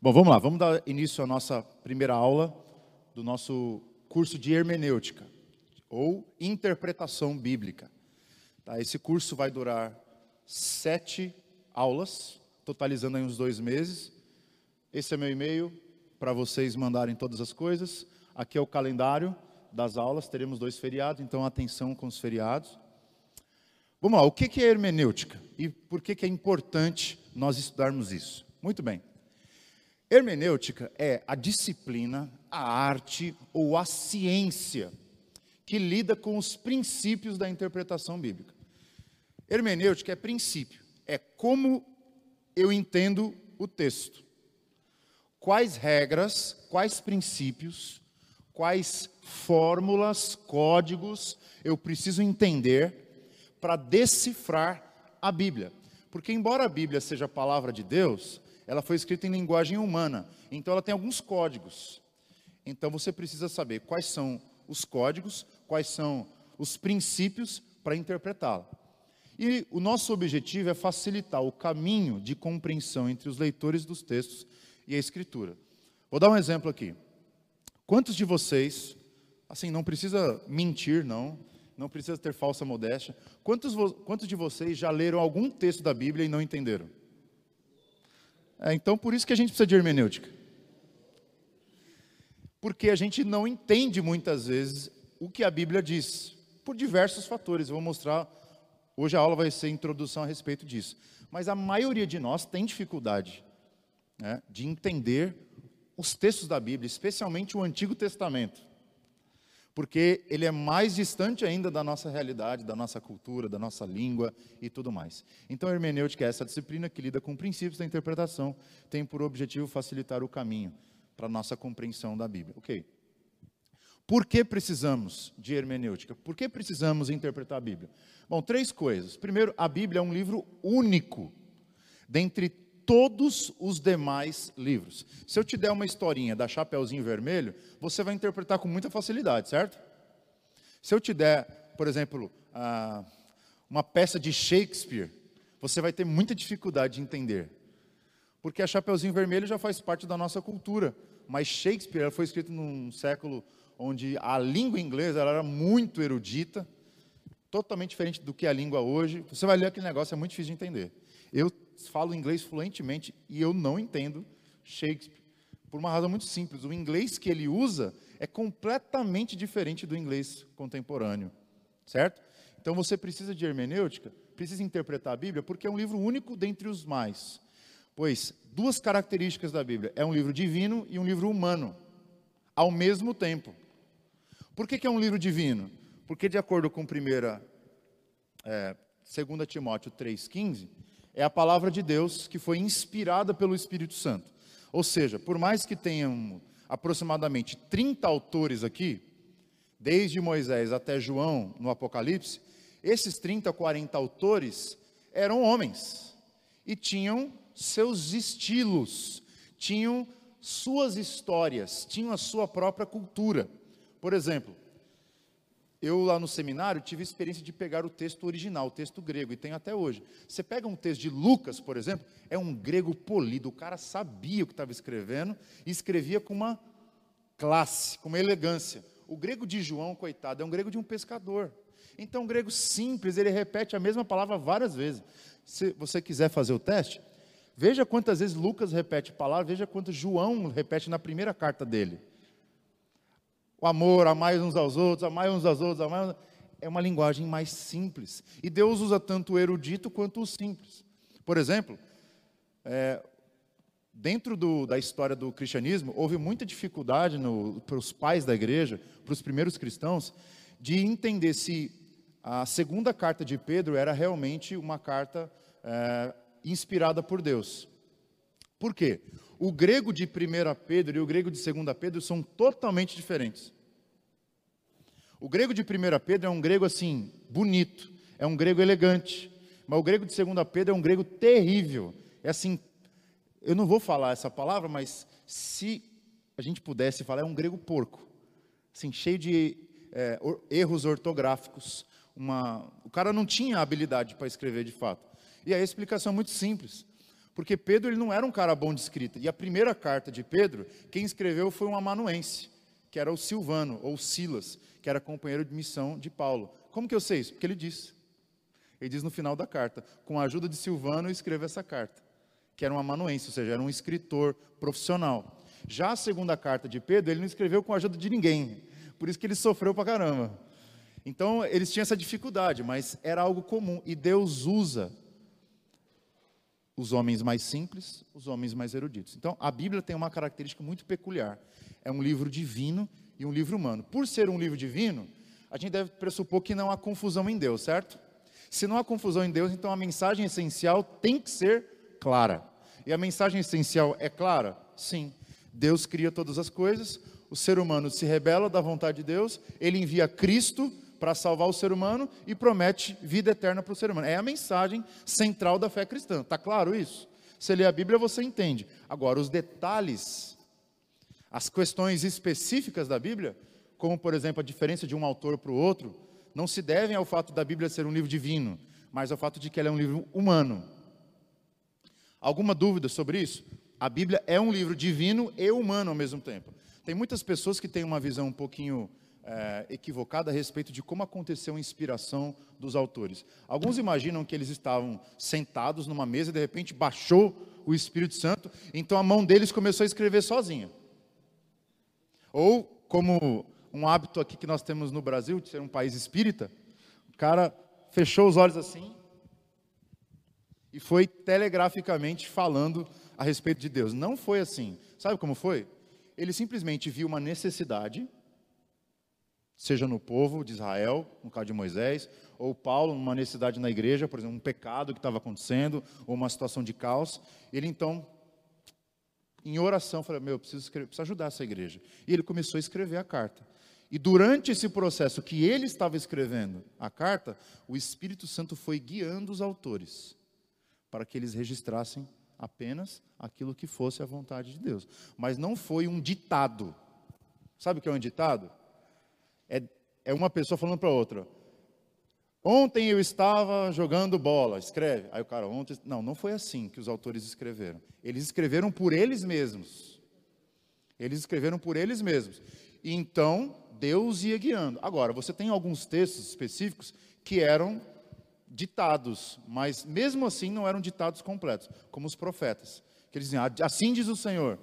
Bom, vamos lá, vamos dar início à nossa primeira aula do nosso curso de hermenêutica ou interpretação bíblica. Tá, esse curso vai durar sete aulas, totalizando aí uns dois meses. Esse é meu e-mail para vocês mandarem todas as coisas. Aqui é o calendário das aulas, teremos dois feriados, então atenção com os feriados. Vamos lá, o que é hermenêutica e por que é importante nós estudarmos isso? Muito bem. Hermenêutica é a disciplina, a arte ou a ciência que lida com os princípios da interpretação bíblica. Hermenêutica é princípio, é como eu entendo o texto. Quais regras, quais princípios, quais fórmulas, códigos eu preciso entender para decifrar a Bíblia. Porque, embora a Bíblia seja a palavra de Deus, ela foi escrita em linguagem humana, então ela tem alguns códigos. Então você precisa saber quais são os códigos, quais são os princípios para interpretá-la. E o nosso objetivo é facilitar o caminho de compreensão entre os leitores dos textos e a escritura. Vou dar um exemplo aqui. Quantos de vocês, assim, não precisa mentir, não, não precisa ter falsa modéstia, quantos, quantos de vocês já leram algum texto da Bíblia e não entenderam? É, então, por isso que a gente precisa de hermenêutica. Porque a gente não entende muitas vezes o que a Bíblia diz, por diversos fatores. Eu vou mostrar, hoje a aula vai ser introdução a respeito disso. Mas a maioria de nós tem dificuldade né, de entender os textos da Bíblia, especialmente o Antigo Testamento porque ele é mais distante ainda da nossa realidade, da nossa cultura, da nossa língua e tudo mais. Então, a hermenêutica é essa disciplina que lida com princípios da interpretação, tem por objetivo facilitar o caminho para a nossa compreensão da Bíblia. Ok. Por que precisamos de hermenêutica? Por que precisamos interpretar a Bíblia? Bom, três coisas. Primeiro, a Bíblia é um livro único dentre todos os demais livros. Se eu te der uma historinha da Chapeuzinho Vermelho, você vai interpretar com muita facilidade, certo? Se eu te der, por exemplo, uma peça de Shakespeare, você vai ter muita dificuldade de entender. Porque a Chapeuzinho Vermelho já faz parte da nossa cultura, mas Shakespeare foi escrito num século onde a língua inglesa era muito erudita, totalmente diferente do que é a língua hoje. Você vai ler aquele negócio, é muito difícil de entender. Eu falo inglês fluentemente e eu não entendo Shakespeare. Por uma razão muito simples, o inglês que ele usa é completamente diferente do inglês contemporâneo, certo? Então você precisa de hermenêutica, precisa interpretar a Bíblia, porque é um livro único dentre os mais. Pois duas características da Bíblia: é um livro divino e um livro humano, ao mesmo tempo. Por que, que é um livro divino? Porque, de acordo com 1 é, 2 Timóteo 3,15, é a palavra de Deus que foi inspirada pelo Espírito Santo. Ou seja, por mais que tenham aproximadamente 30 autores aqui, desde Moisés até João no Apocalipse, esses 30, 40 autores eram homens e tinham seus estilos, tinham suas histórias, tinham a sua própria cultura. Por exemplo, eu lá no seminário tive a experiência de pegar o texto original, o texto grego, e tem até hoje. Você pega um texto de Lucas, por exemplo, é um grego polido, o cara sabia o que estava escrevendo e escrevia com uma classe, com uma elegância. O grego de João, coitado, é um grego de um pescador. Então, o grego simples, ele repete a mesma palavra várias vezes. Se você quiser fazer o teste, veja quantas vezes Lucas repete a palavra, veja quantas João repete na primeira carta dele o amor, amar uns aos outros, amar uns aos outros, amar é uma linguagem mais simples. E Deus usa tanto o erudito quanto o simples. Por exemplo, é, dentro do, da história do cristianismo, houve muita dificuldade para os pais da igreja, para os primeiros cristãos, de entender se a segunda carta de Pedro era realmente uma carta é, inspirada por Deus. Por quê? O grego de 1 Pedro e o grego de 2 Pedro são totalmente diferentes. O grego de 1 Pedro é um grego assim, bonito, é um grego elegante, mas o grego de 2 Pedro é um grego terrível. É assim, eu não vou falar essa palavra, mas se a gente pudesse falar, é um grego porco, assim, cheio de é, erros ortográficos. Uma, o cara não tinha habilidade para escrever de fato. E a explicação é muito simples. Porque Pedro ele não era um cara bom de escrita. E a primeira carta de Pedro, quem escreveu foi um amanuense, que era o Silvano, ou Silas, que era companheiro de missão de Paulo. Como que eu sei isso? Porque ele disse. Ele diz no final da carta: com a ajuda de Silvano, eu escrevo essa carta. Que era um amanuense, ou seja, era um escritor profissional. Já a segunda carta de Pedro, ele não escreveu com a ajuda de ninguém. Por isso que ele sofreu pra caramba. Então, eles tinham essa dificuldade, mas era algo comum. E Deus usa os homens mais simples, os homens mais eruditos. Então, a Bíblia tem uma característica muito peculiar. É um livro divino e um livro humano. Por ser um livro divino, a gente deve pressupor que não há confusão em Deus, certo? Se não há confusão em Deus, então a mensagem essencial tem que ser clara. E a mensagem essencial é clara? Sim. Deus cria todas as coisas, o ser humano se rebela da vontade de Deus, ele envia Cristo para salvar o ser humano e promete vida eterna para o ser humano. É a mensagem central da fé cristã. Está claro isso? Você lê a Bíblia, você entende. Agora, os detalhes, as questões específicas da Bíblia, como por exemplo a diferença de um autor para o outro, não se devem ao fato da Bíblia ser um livro divino, mas ao fato de que ela é um livro humano. Alguma dúvida sobre isso? A Bíblia é um livro divino e humano ao mesmo tempo. Tem muitas pessoas que têm uma visão um pouquinho é, equivocada a respeito de como aconteceu a inspiração dos autores. Alguns imaginam que eles estavam sentados numa mesa e de repente baixou o Espírito Santo, então a mão deles começou a escrever sozinha. Ou, como um hábito aqui que nós temos no Brasil, de ser um país espírita, o cara fechou os olhos assim e foi telegraficamente falando a respeito de Deus. Não foi assim. Sabe como foi? Ele simplesmente viu uma necessidade seja no povo de Israel, no caso de Moisés, ou Paulo, numa necessidade na igreja, por exemplo, um pecado que estava acontecendo, ou uma situação de caos. Ele então, em oração, falou: Meu, eu preciso, escrever, preciso ajudar essa igreja. E ele começou a escrever a carta. E durante esse processo que ele estava escrevendo a carta, o Espírito Santo foi guiando os autores para que eles registrassem apenas aquilo que fosse a vontade de Deus. Mas não foi um ditado. Sabe o que é um ditado? é, é uma pessoa falando para outra. Ontem eu estava jogando bola, escreve. Aí o cara, ontem. Não, não foi assim que os autores escreveram. Eles escreveram por eles mesmos. Eles escreveram por eles mesmos. E então, Deus ia guiando. Agora, você tem alguns textos específicos que eram ditados, mas mesmo assim não eram ditados completos, como os profetas. Que eles diziam, assim diz o Senhor.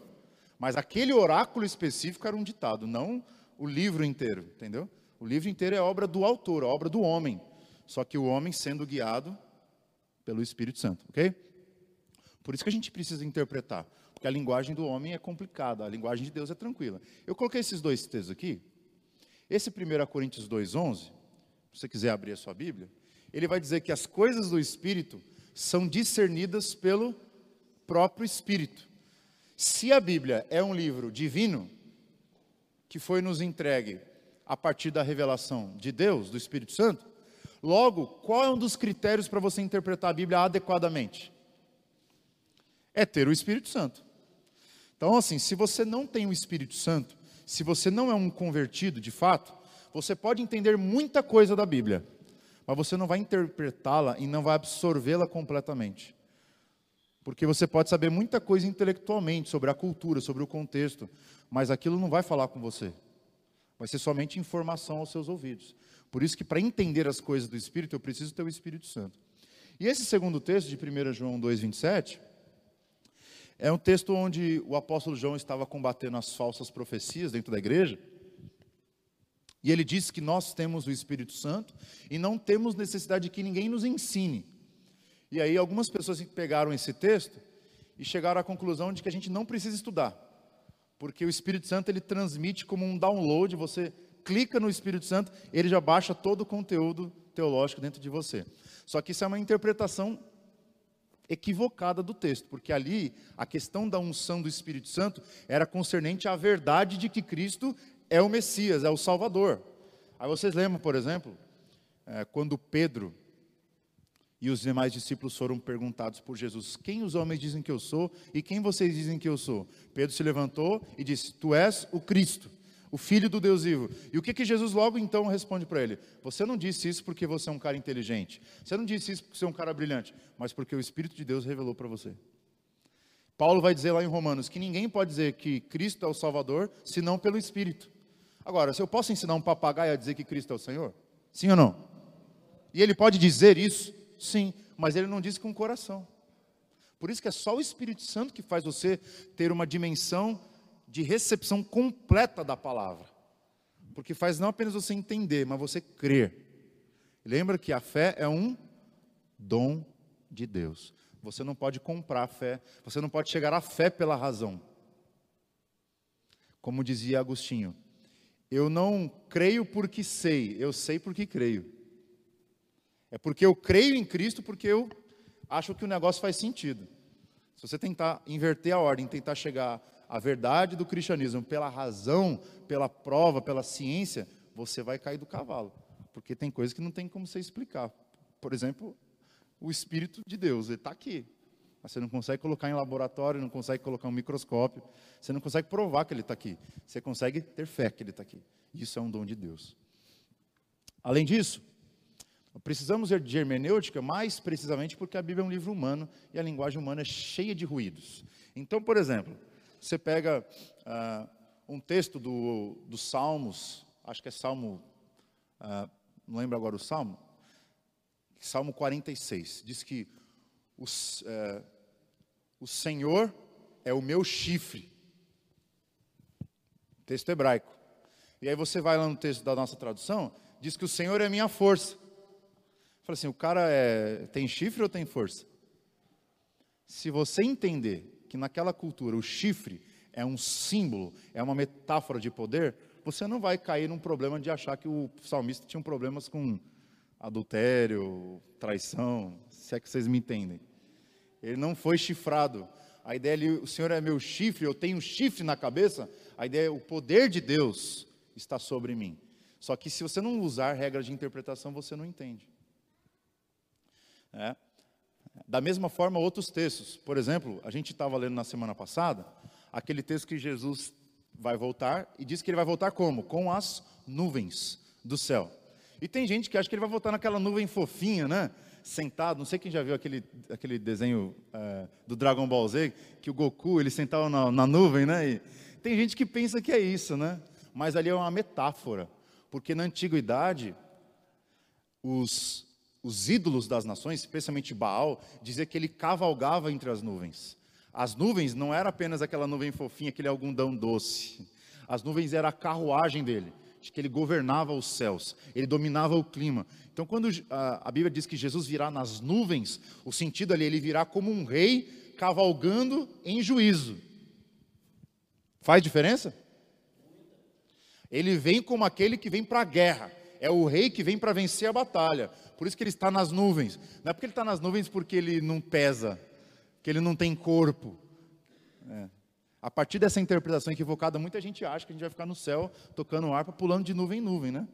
Mas aquele oráculo específico era um ditado, não o livro inteiro, entendeu? O livro inteiro é obra do autor, obra do homem. Só que o homem sendo guiado pelo Espírito Santo, ok? Por isso que a gente precisa interpretar, porque a linguagem do homem é complicada, a linguagem de Deus é tranquila. Eu coloquei esses dois textos aqui. Esse 1 Coríntios 2,11, se você quiser abrir a sua Bíblia, ele vai dizer que as coisas do Espírito são discernidas pelo próprio Espírito. Se a Bíblia é um livro divino, que foi nos entregue a partir da revelação de Deus, do Espírito Santo, logo, qual é um dos critérios para você interpretar a Bíblia adequadamente? É ter o Espírito Santo. Então, assim, se você não tem o Espírito Santo, se você não é um convertido de fato, você pode entender muita coisa da Bíblia, mas você não vai interpretá-la e não vai absorvê-la completamente. Porque você pode saber muita coisa intelectualmente sobre a cultura, sobre o contexto, mas aquilo não vai falar com você. Vai ser somente informação aos seus ouvidos. Por isso que para entender as coisas do Espírito, eu preciso ter o Espírito Santo. E esse segundo texto de 1 João 2,27, é um texto onde o apóstolo João estava combatendo as falsas profecias dentro da igreja. E ele diz que nós temos o Espírito Santo e não temos necessidade de que ninguém nos ensine. E aí algumas pessoas pegaram esse texto e chegaram à conclusão de que a gente não precisa estudar, porque o Espírito Santo ele transmite como um download, você clica no Espírito Santo, ele já baixa todo o conteúdo teológico dentro de você. Só que isso é uma interpretação equivocada do texto, porque ali a questão da unção do Espírito Santo era concernente à verdade de que Cristo é o Messias, é o Salvador. Aí vocês lembram, por exemplo, é, quando Pedro e os demais discípulos foram perguntados por Jesus: Quem os homens dizem que eu sou e quem vocês dizem que eu sou? Pedro se levantou e disse: Tu és o Cristo, o Filho do Deus vivo. E o que, que Jesus logo então responde para ele? Você não disse isso porque você é um cara inteligente, você não disse isso porque você é um cara brilhante, mas porque o Espírito de Deus revelou para você. Paulo vai dizer lá em Romanos que ninguém pode dizer que Cristo é o Salvador senão pelo Espírito. Agora, se eu posso ensinar um papagaio a dizer que Cristo é o Senhor? Sim ou não? E ele pode dizer isso? Sim, mas ele não diz com o coração. Por isso que é só o Espírito Santo que faz você ter uma dimensão de recepção completa da palavra. Porque faz não apenas você entender, mas você crer. Lembra que a fé é um dom de Deus. Você não pode comprar a fé, você não pode chegar à fé pela razão. Como dizia Agostinho, eu não creio porque sei, eu sei porque creio. É porque eu creio em Cristo porque eu acho que o negócio faz sentido. Se você tentar inverter a ordem, tentar chegar à verdade do cristianismo pela razão, pela prova, pela ciência, você vai cair do cavalo. Porque tem coisas que não tem como você explicar. Por exemplo, o Espírito de Deus, ele está aqui. Você não consegue colocar em laboratório, não consegue colocar um microscópio, você não consegue provar que ele está aqui. Você consegue ter fé que ele está aqui. Isso é um dom de Deus. Além disso, precisamos de hermenêutica mais precisamente porque a Bíblia é um livro humano e a linguagem humana é cheia de ruídos. Então, por exemplo, você pega uh, um texto do, dos Salmos, acho que é Salmo, uh, não lembro agora o Salmo, Salmo 46, diz que os, uh, o Senhor é o meu chifre. Texto hebraico. E aí você vai lá no texto da nossa tradução, diz que o Senhor é minha força. Fala assim, o cara é, tem chifre ou tem força? Se você entender que naquela cultura o chifre é um símbolo, é uma metáfora de poder, você não vai cair num problema de achar que o salmista tinha problemas com adultério, traição, se é que vocês me entendem. Ele não foi chifrado. A ideia ali, o Senhor é meu chifre, eu tenho um chifre na cabeça. A ideia é o poder de Deus está sobre mim. Só que se você não usar regras de interpretação, você não entende. É. Da mesma forma, outros textos. Por exemplo, a gente estava lendo na semana passada aquele texto que Jesus vai voltar e diz que ele vai voltar como? Com as nuvens do céu. E tem gente que acha que ele vai voltar naquela nuvem fofinha, né? Sentado, não sei quem já viu aquele, aquele desenho é, do Dragon Ball Z, que o Goku ele sentava na, na nuvem, né? E tem gente que pensa que é isso, né? Mas ali é uma metáfora, porque na antiguidade os os ídolos das nações, especialmente Baal, dizia que ele cavalgava entre as nuvens. As nuvens não era apenas aquela nuvem fofinha, aquele algodão doce. As nuvens era a carruagem dele, de que ele governava os céus, ele dominava o clima. Então, quando a, a Bíblia diz que Jesus virá nas nuvens, o sentido ali, ele virá como um rei cavalgando em juízo. Faz diferença? Ele vem como aquele que vem para a guerra. É o rei que vem para vencer a batalha. Por isso que ele está nas nuvens. Não é porque ele está nas nuvens porque ele não pesa, que ele não tem corpo. É. A partir dessa interpretação equivocada, muita gente acha que a gente vai ficar no céu tocando harpa, pulando de nuvem em nuvem, né?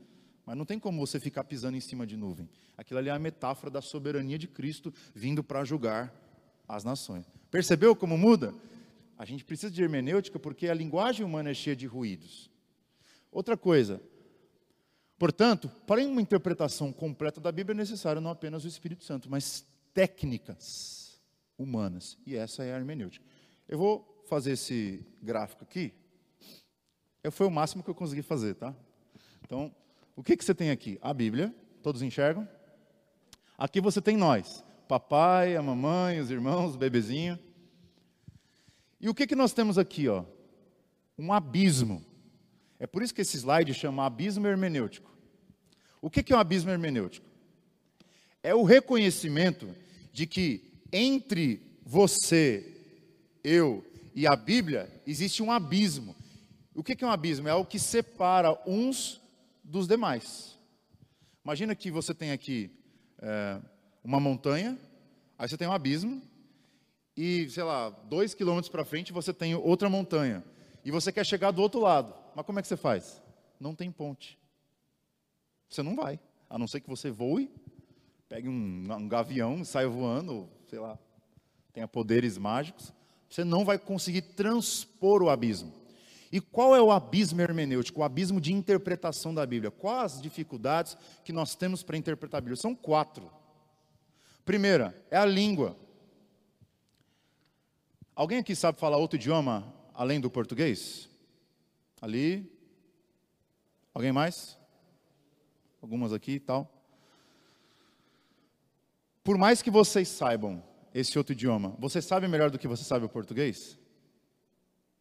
Mas não tem como você ficar pisando em cima de nuvem. Aquilo ali é a metáfora da soberania de Cristo vindo para julgar as nações. Percebeu como muda? A gente precisa de hermenêutica porque a linguagem humana é cheia de ruídos. Outra coisa, Portanto, para uma interpretação completa da Bíblia é necessário não apenas o Espírito Santo, mas técnicas humanas. E essa é a hermenêutica. Eu vou fazer esse gráfico aqui. Foi o máximo que eu consegui fazer, tá? Então, o que, que você tem aqui? A Bíblia, todos enxergam? Aqui você tem nós, papai, a mamãe, os irmãos, o bebezinho. E o que, que nós temos aqui, ó? Um abismo. É por isso que esse slide chama abismo hermenêutico. O que é um abismo hermenêutico? É o reconhecimento de que entre você, eu e a Bíblia existe um abismo. O que é um abismo? É o que separa uns dos demais. Imagina que você tem aqui é, uma montanha, aí você tem um abismo, e, sei lá, dois quilômetros para frente você tem outra montanha. E você quer chegar do outro lado. Mas como é que você faz? Não tem ponte. Você não vai. A não ser que você voe, pegue um, um gavião e saia voando, sei lá, tenha poderes mágicos. Você não vai conseguir transpor o abismo. E qual é o abismo hermenêutico, o abismo de interpretação da Bíblia? Quais as dificuldades que nós temos para interpretar a Bíblia? São quatro. Primeira, é a língua. Alguém aqui sabe falar outro idioma além do português? Ali. Alguém mais? Algumas aqui e tal. Por mais que vocês saibam esse outro idioma, você sabe melhor do que você sabe o português?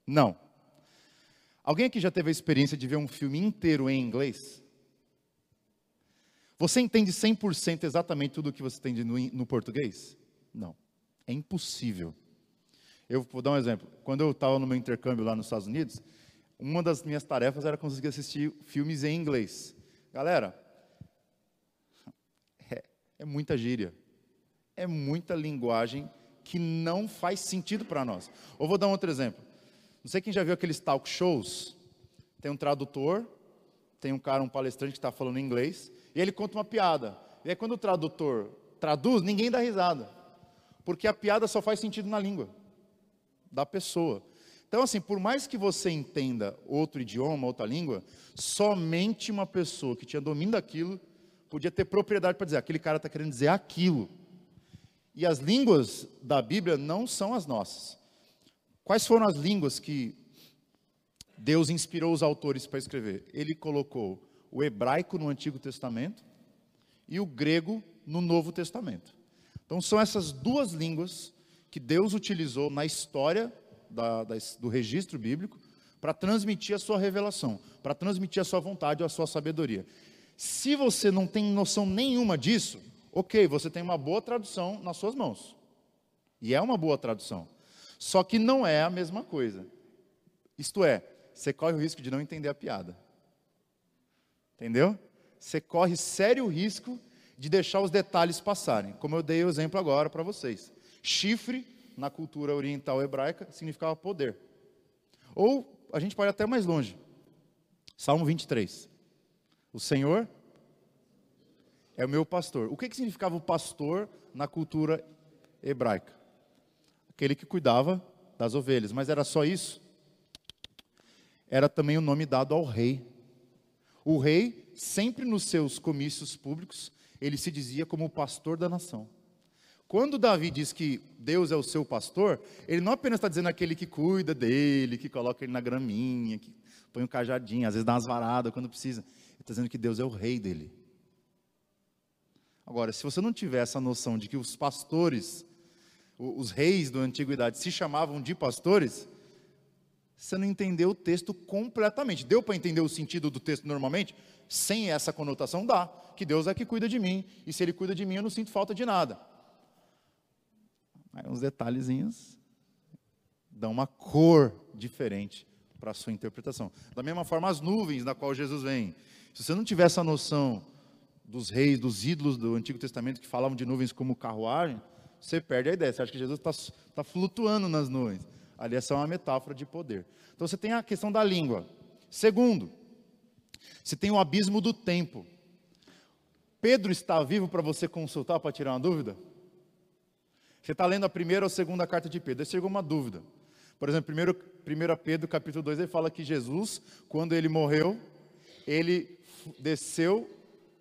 Não. Alguém aqui já teve a experiência de ver um filme inteiro em inglês? Você entende 100% exatamente tudo o que você entende no, no português? Não. É impossível. Eu vou dar um exemplo. Quando eu estava no meu intercâmbio lá nos Estados Unidos, uma das minhas tarefas era conseguir assistir filmes em inglês. Galera, é, é muita gíria é muita linguagem que não faz sentido para nós. Ou vou dar um outro exemplo. Não sei quem já viu aqueles talk shows. Tem um tradutor, tem um cara, um palestrante que está falando inglês, e ele conta uma piada. E aí quando o tradutor traduz, ninguém dá risada. Porque a piada só faz sentido na língua da pessoa. Então, assim, por mais que você entenda outro idioma, outra língua, somente uma pessoa que tinha domínio daquilo podia ter propriedade para dizer, aquele cara está querendo dizer aquilo. E as línguas da Bíblia não são as nossas. Quais foram as línguas que Deus inspirou os autores para escrever? Ele colocou o hebraico no Antigo Testamento e o grego no Novo Testamento. Então são essas duas línguas que Deus utilizou na história da, do registro bíblico para transmitir a sua revelação, para transmitir a sua vontade ou a sua sabedoria. Se você não tem noção nenhuma disso, ok, você tem uma boa tradução nas suas mãos. E é uma boa tradução. Só que não é a mesma coisa. Isto é, você corre o risco de não entender a piada. Entendeu? Você corre sério risco de deixar os detalhes passarem. Como eu dei o exemplo agora para vocês. Chifre, na cultura oriental hebraica, significava poder. Ou a gente pode ir até mais longe. Salmo 23. O Senhor é o meu pastor. O que, que significava o pastor na cultura hebraica? Aquele que cuidava das ovelhas. Mas era só isso? Era também o nome dado ao rei. O rei, sempre nos seus comícios públicos, ele se dizia como o pastor da nação. Quando Davi diz que Deus é o seu pastor, ele não apenas está dizendo aquele que cuida dele, que coloca ele na graminha, que põe um cajadinho, às vezes dá umas varadas quando precisa. Ele está dizendo que Deus é o rei dele. Agora, se você não tiver essa noção de que os pastores, os reis da antiguidade se chamavam de pastores, você não entendeu o texto completamente. Deu para entender o sentido do texto normalmente? Sem essa conotação, dá. Que Deus é que cuida de mim, e se Ele cuida de mim, eu não sinto falta de nada. Aí uns detalhezinhos dão uma cor diferente para a sua interpretação. Da mesma forma, as nuvens na qual Jesus vem. Se você não tiver essa noção dos reis, dos ídolos do Antigo Testamento que falavam de nuvens como carruagem, você perde a ideia. Você acha que Jesus está tá flutuando nas nuvens. Ali essa é uma metáfora de poder. Então você tem a questão da língua. Segundo, você tem o abismo do tempo. Pedro está vivo para você consultar para tirar uma dúvida? Você está lendo a primeira ou segunda carta de Pedro, aí chegou uma dúvida. Por exemplo, 1 Pedro capítulo 2, ele fala que Jesus, quando ele morreu, ele desceu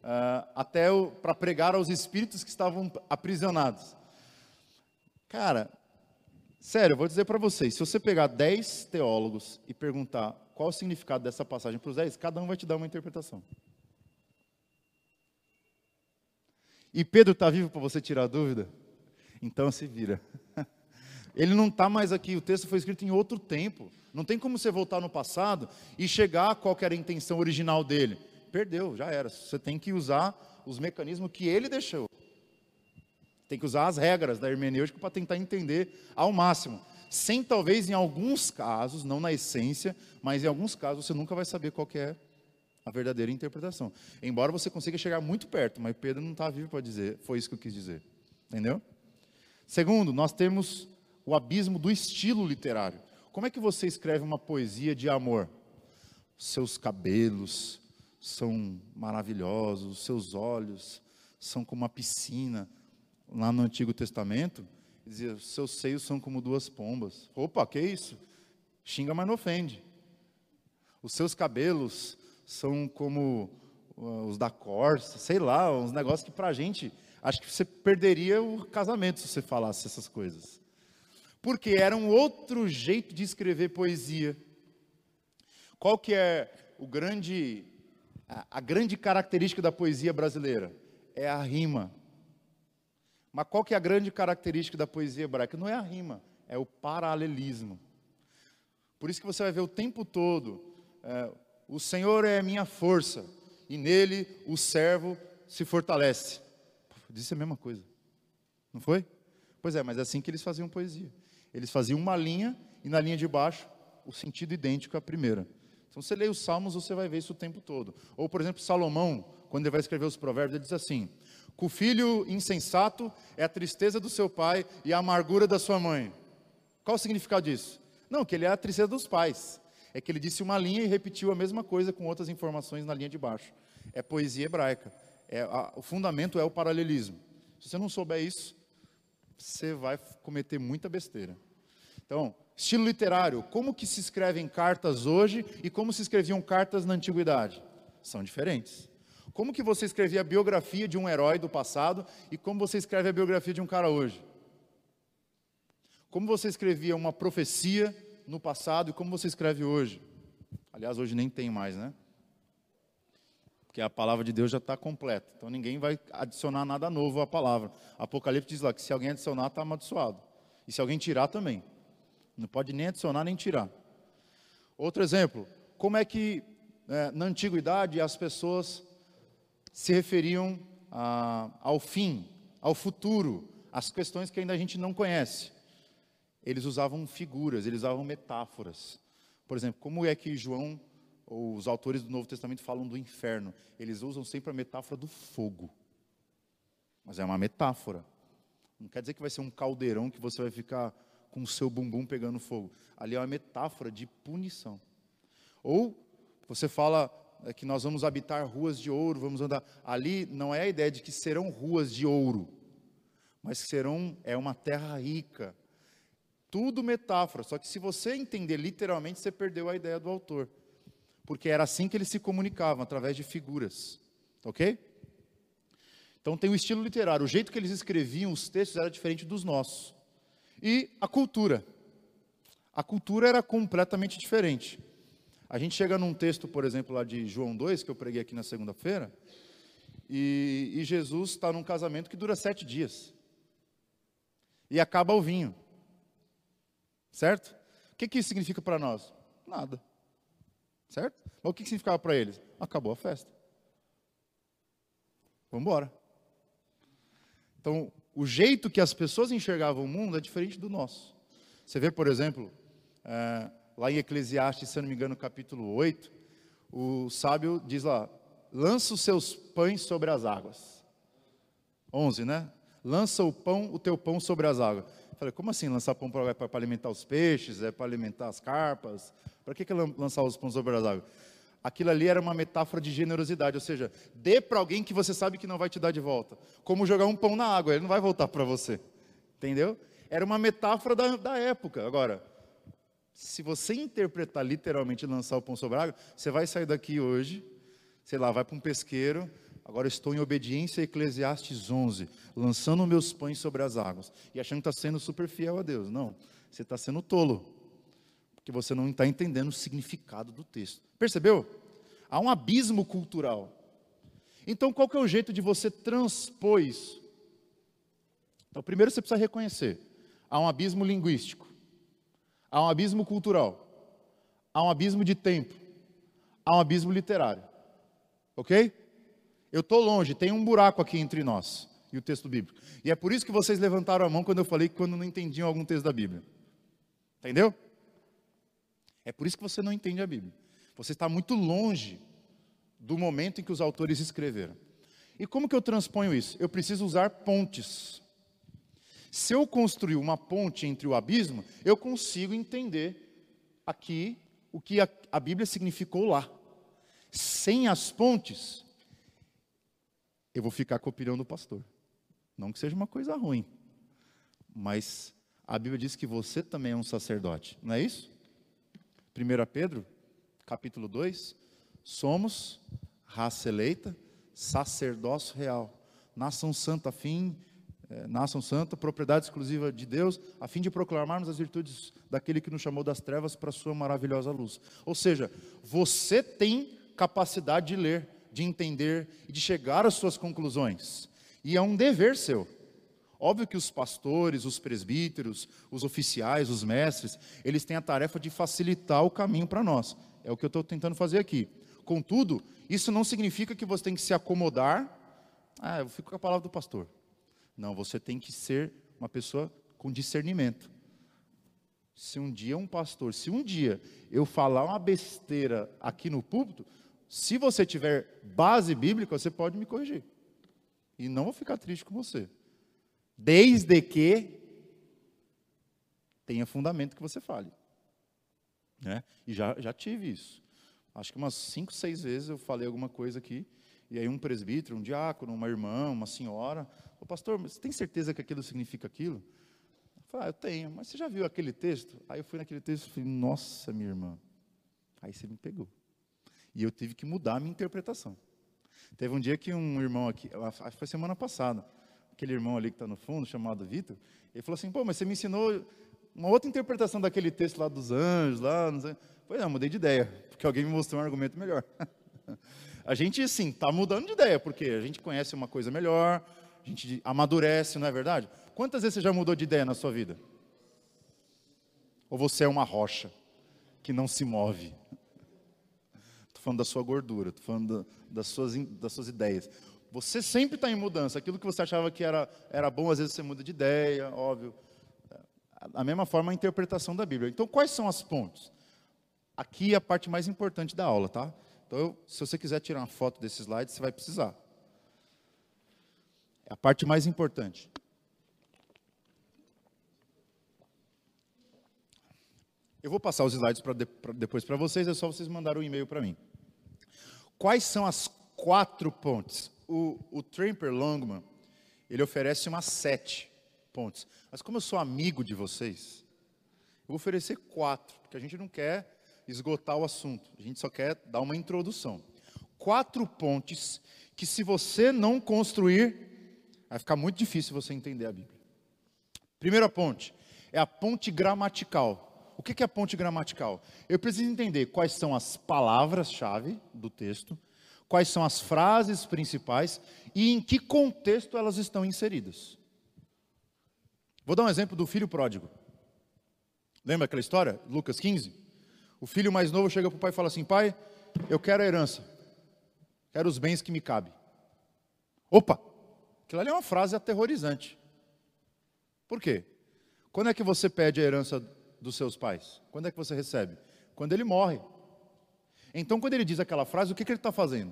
uh, até para pregar aos espíritos que estavam aprisionados. Cara, sério, eu vou dizer para vocês: se você pegar 10 teólogos e perguntar qual o significado dessa passagem para os 10, cada um vai te dar uma interpretação. E Pedro está vivo para você tirar a dúvida? Então se vira. Ele não está mais aqui, o texto foi escrito em outro tempo. Não tem como você voltar no passado e chegar a qual era a intenção original dele perdeu, já era. Você tem que usar os mecanismos que ele deixou. Tem que usar as regras da hermenêutica para tentar entender ao máximo. Sem talvez em alguns casos, não na essência, mas em alguns casos você nunca vai saber qual é a verdadeira interpretação. Embora você consiga chegar muito perto, mas Pedro não está vivo para dizer, foi isso que eu quis dizer. Entendeu? Segundo, nós temos o abismo do estilo literário. Como é que você escreve uma poesia de amor? Seus cabelos, são maravilhosos, os seus olhos são como uma piscina. Lá no Antigo Testamento, dizia: seus seios são como duas pombas. Opa, que isso? Xinga, mas não ofende. Os seus cabelos são como uh, os da Corsa, sei lá, uns negócios que para a gente, acho que você perderia o casamento se você falasse essas coisas. Porque era um outro jeito de escrever poesia. Qual que é o grande, a, grande característica da poesia brasileira? É a rima. Mas qual que é a grande característica da poesia hebraica? Não é a rima, é o paralelismo. Por isso que você vai ver o tempo todo, é, o Senhor é minha força, e nele o servo se fortalece. Disse a mesma coisa, não foi? Pois é, mas é assim que eles faziam poesia. Eles faziam uma linha, e na linha de baixo, o sentido idêntico à primeira. Então você lê os salmos, você vai ver isso o tempo todo. Ou, por exemplo, Salomão, quando ele vai escrever os provérbios, ele diz assim: que o filho insensato é a tristeza do seu pai e a amargura da sua mãe. Qual o significado disso? Não, que ele é a tristeza dos pais. É que ele disse uma linha e repetiu a mesma coisa com outras informações na linha de baixo. É poesia hebraica. É, a, o fundamento é o paralelismo. Se você não souber isso, você vai cometer muita besteira. Então, estilo literário, como que se escrevem cartas hoje e como se escreviam cartas na antiguidade? São diferentes. Como que você escrevia a biografia de um herói do passado e como você escreve a biografia de um cara hoje? Como você escrevia uma profecia no passado e como você escreve hoje? Aliás, hoje nem tem mais, né? Porque a palavra de Deus já está completa. Então ninguém vai adicionar nada novo à palavra. Apocalipse diz lá que se alguém adicionar, está amaldiçoado. E se alguém tirar também. Não pode nem adicionar nem tirar. Outro exemplo, como é que é, na antiguidade as pessoas se referiam a, ao fim, ao futuro, às questões que ainda a gente não conhece. Eles usavam figuras, eles usavam metáforas. Por exemplo, como é que João, os autores do Novo Testamento falam do inferno? Eles usam sempre a metáfora do fogo. Mas é uma metáfora. Não quer dizer que vai ser um caldeirão que você vai ficar com o seu bumbum pegando fogo. Ali é uma metáfora de punição. Ou você fala é que nós vamos habitar ruas de ouro, vamos andar. Ali não é a ideia de que serão ruas de ouro, mas serão é uma terra rica. Tudo metáfora, só que se você entender literalmente, você perdeu a ideia do autor. Porque era assim que eles se comunicavam, através de figuras. OK? Então tem o estilo literário, o jeito que eles escreviam os textos era diferente dos nossos. E a cultura. A cultura era completamente diferente. A gente chega num texto, por exemplo, lá de João 2, que eu preguei aqui na segunda-feira, e, e, Jesus está num casamento que dura sete dias. E acaba o vinho. Certo? O que, que isso significa para nós? Nada. Certo? Mas o que, significava para eles? Acabou a festa. Vamos embora. Então, o jeito que as pessoas enxergavam o mundo é diferente do nosso. Você vê, por exemplo, é, lá em Eclesiastes, se não me engano, capítulo 8, o sábio diz lá: lança os seus pães sobre as águas. 11, né? Lança o pão, o teu pão sobre as águas. Falei, como assim lançar pão para, para alimentar os peixes, é para alimentar as carpas? Para que, que lançar os pães sobre as águas? Aquilo ali era uma metáfora de generosidade, ou seja, dê para alguém que você sabe que não vai te dar de volta. Como jogar um pão na água, ele não vai voltar para você. Entendeu? Era uma metáfora da, da época. Agora, se você interpretar literalmente lançar o pão sobre a água, você vai sair daqui hoje, sei lá, vai para um pesqueiro, agora estou em obediência a Eclesiastes 11, lançando meus pães sobre as águas, e achando que está sendo super fiel a Deus. Não, você está sendo tolo, porque você não está entendendo o significado do texto. Percebeu? Há um abismo cultural. Então, qual que é o jeito de você transpor isso? Então, primeiro você precisa reconhecer, há um abismo linguístico. Há um abismo cultural. Há um abismo de tempo. Há um abismo literário. Ok? Eu estou longe, tem um buraco aqui entre nós e o texto bíblico. E é por isso que vocês levantaram a mão quando eu falei que quando não entendiam algum texto da Bíblia. Entendeu? É por isso que você não entende a Bíblia. Você está muito longe do momento em que os autores escreveram. E como que eu transponho isso? Eu preciso usar pontes. Se eu construir uma ponte entre o abismo, eu consigo entender aqui o que a, a Bíblia significou lá. Sem as pontes, eu vou ficar com a opinião do pastor. Não que seja uma coisa ruim, mas a Bíblia diz que você também é um sacerdote, não é isso? 1 Pedro, capítulo 2, somos raça eleita, sacerdócio real, nação santa, fim é, nação santa, propriedade exclusiva de Deus, a fim de proclamarmos as virtudes daquele que nos chamou das trevas para a sua maravilhosa luz. Ou seja, você tem capacidade de ler, de entender e de chegar às suas conclusões. E é um dever seu. Óbvio que os pastores, os presbíteros, os oficiais, os mestres, eles têm a tarefa de facilitar o caminho para nós. É o que eu estou tentando fazer aqui. Contudo, isso não significa que você tem que se acomodar. Ah, eu fico com a palavra do pastor. Não, você tem que ser uma pessoa com discernimento. Se um dia um pastor, se um dia eu falar uma besteira aqui no púlpito, se você tiver base bíblica, você pode me corrigir. E não vou ficar triste com você. Desde que tenha fundamento que você fale. Né? E já, já tive isso. Acho que umas cinco, seis vezes eu falei alguma coisa aqui, e aí um presbítero, um diácono, uma irmã, uma senhora, o pastor, você tem certeza que aquilo significa aquilo? Eu falei, ah, eu tenho, mas você já viu aquele texto? Aí eu fui naquele texto e falei, nossa, minha irmã. Aí você me pegou. E eu tive que mudar a minha interpretação. Teve um dia que um irmão aqui, acho que foi semana passada, aquele irmão ali que está no fundo, chamado Vitor, ele falou assim, pô, mas você me ensinou uma outra interpretação daquele texto lá dos anjos, lá, não sei. Pois não, mudei de ideia, porque alguém me mostrou um argumento melhor. a gente, sim, está mudando de ideia, porque a gente conhece uma coisa melhor, a gente amadurece, não é verdade? Quantas vezes você já mudou de ideia na sua vida? Ou você é uma rocha que não se move? Falando da sua gordura, estou falando das, suas, das suas ideias. Você sempre está em mudança. Aquilo que você achava que era, era bom, às vezes você muda de ideia, óbvio. A mesma forma a interpretação da Bíblia. Então, quais são as pontes? Aqui é a parte mais importante da aula, tá? Então, se você quiser tirar uma foto desse slide, você vai precisar. É a parte mais importante. Eu vou passar os slides pra de, pra depois para vocês, é só vocês mandarem um e-mail para mim. Quais são as quatro pontes? O, o Tramper Longman, ele oferece umas sete pontes. Mas como eu sou amigo de vocês, eu vou oferecer quatro, porque a gente não quer esgotar o assunto, a gente só quer dar uma introdução. Quatro pontes que, se você não construir, vai ficar muito difícil você entender a Bíblia. Primeira ponte é a ponte gramatical. O que é a ponte gramatical? Eu preciso entender quais são as palavras-chave do texto, quais são as frases principais e em que contexto elas estão inseridas. Vou dar um exemplo do filho pródigo. Lembra aquela história? Lucas 15? O filho mais novo chega para o pai e fala assim: Pai, eu quero a herança, quero os bens que me cabem. Opa! Aquilo ali é uma frase aterrorizante. Por quê? Quando é que você pede a herança dos seus pais? Quando é que você recebe? Quando ele morre. Então, quando ele diz aquela frase, o que, que ele está fazendo?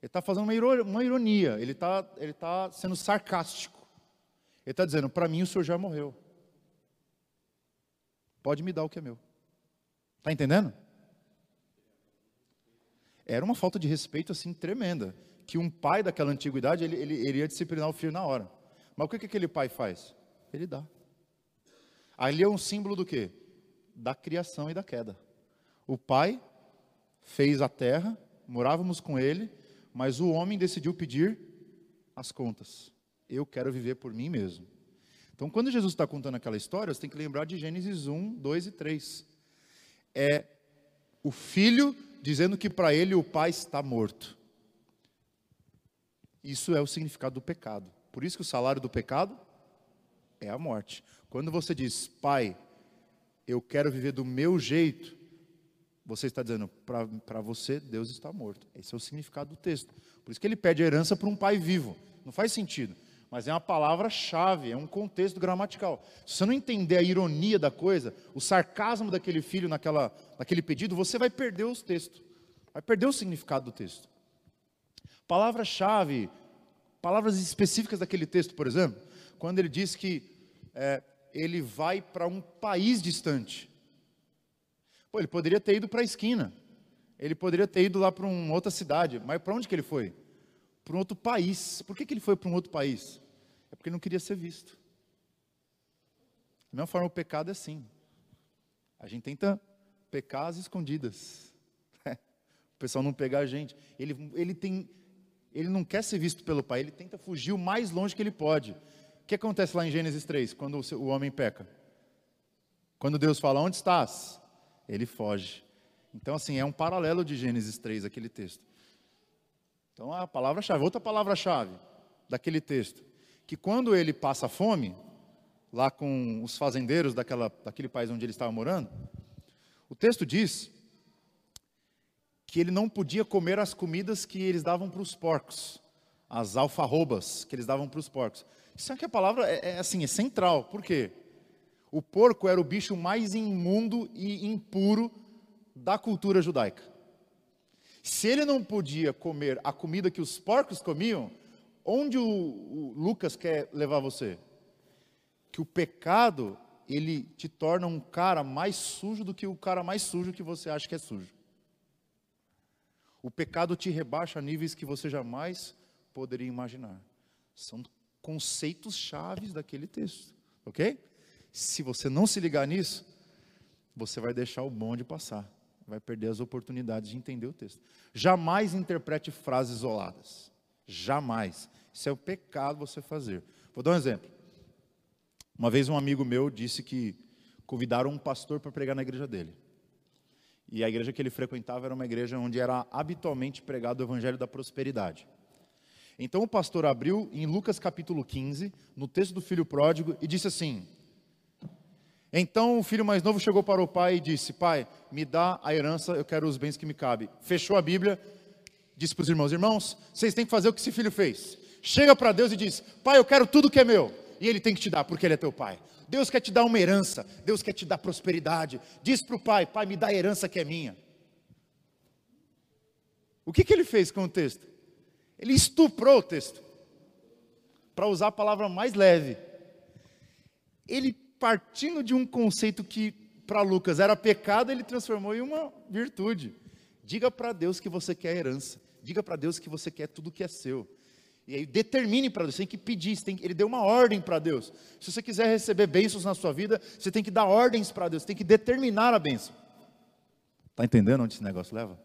Ele está fazendo uma ironia, ele está ele tá sendo sarcástico. Ele está dizendo: para mim o senhor já morreu. Pode me dar o que é meu. Está entendendo? Era uma falta de respeito assim tremenda. Que um pai daquela antiguidade, ele, ele, ele ia disciplinar o filho na hora. Mas o que, que aquele pai faz? Ele dá. Ali é um símbolo do quê? Da criação e da queda. O pai fez a terra, morávamos com ele, mas o homem decidiu pedir as contas. Eu quero viver por mim mesmo. Então, quando Jesus está contando aquela história, você tem que lembrar de Gênesis 1, 2 e 3. É o filho dizendo que para ele o pai está morto. Isso é o significado do pecado. Por isso que o salário do pecado é a morte. Quando você diz, pai, eu quero viver do meu jeito, você está dizendo, para você, Deus está morto. Esse é o significado do texto. Por isso que ele pede herança para um pai vivo. Não faz sentido mas é uma palavra-chave, é um contexto gramatical. Se você não entender a ironia da coisa, o sarcasmo daquele filho naquela, naquele pedido, você vai perder os textos, vai perder o significado do texto. Palavra-chave, palavras específicas daquele texto, por exemplo, quando ele diz que é, ele vai para um país distante. Pô, ele poderia ter ido para a esquina, ele poderia ter ido lá para uma outra cidade, mas para onde que ele foi? Para um outro país. Por que, que ele foi para um outro país? É porque não queria ser visto. Da mesma forma, o pecado é assim. A gente tenta pecar às escondidas. o pessoal não pegar a gente. Ele, ele tem. ele não quer ser visto pelo pai, ele tenta fugir o mais longe que ele pode. O que acontece lá em Gênesis 3, quando o homem peca? Quando Deus fala, onde estás? Ele foge. Então, assim, é um paralelo de Gênesis 3, aquele texto. Então, a palavra-chave, outra palavra-chave daquele texto, que quando ele passa fome, lá com os fazendeiros daquela, daquele país onde ele estava morando, o texto diz que ele não podia comer as comidas que eles davam para os porcos, as alfarrobas que eles davam para os porcos. Isso aqui a palavra é, é, assim, é central. Por quê? O porco era o bicho mais imundo e impuro da cultura judaica. Se ele não podia comer a comida que os porcos comiam, onde o, o Lucas quer levar você? Que o pecado ele te torna um cara mais sujo do que o cara mais sujo que você acha que é sujo. O pecado te rebaixa a níveis que você jamais poderia imaginar. São conceitos chaves daquele texto, ok? Se você não se ligar nisso, você vai deixar o bonde passar, vai perder as oportunidades de entender o texto. Jamais interprete frases isoladas, jamais. Isso é o pecado você fazer. Vou dar um exemplo. Uma vez um amigo meu disse que convidaram um pastor para pregar na igreja dele. E a igreja que ele frequentava era uma igreja onde era habitualmente pregado o evangelho da prosperidade. Então o pastor abriu em Lucas capítulo 15, no texto do filho pródigo, e disse assim: Então o filho mais novo chegou para o pai e disse: Pai, me dá a herança, eu quero os bens que me cabem. Fechou a Bíblia, disse para os irmãos: Irmãos, vocês têm que fazer o que esse filho fez. Chega para Deus e diz: Pai, eu quero tudo que é meu. E ele tem que te dar, porque ele é teu pai. Deus quer te dar uma herança, Deus quer te dar prosperidade. Diz para o pai: Pai, me dá a herança que é minha. O que, que ele fez com o texto? Ele estuprou o texto, para usar a palavra mais leve. Ele, partindo de um conceito que para Lucas era pecado, ele transformou em uma virtude. Diga para Deus que você quer herança. Diga para Deus que você quer tudo que é seu. E aí determine para Deus, você tem que pedir, tem, ele deu uma ordem para Deus. Se você quiser receber bênçãos na sua vida, você tem que dar ordens para Deus, tem que determinar a bênção. Está entendendo onde esse negócio leva?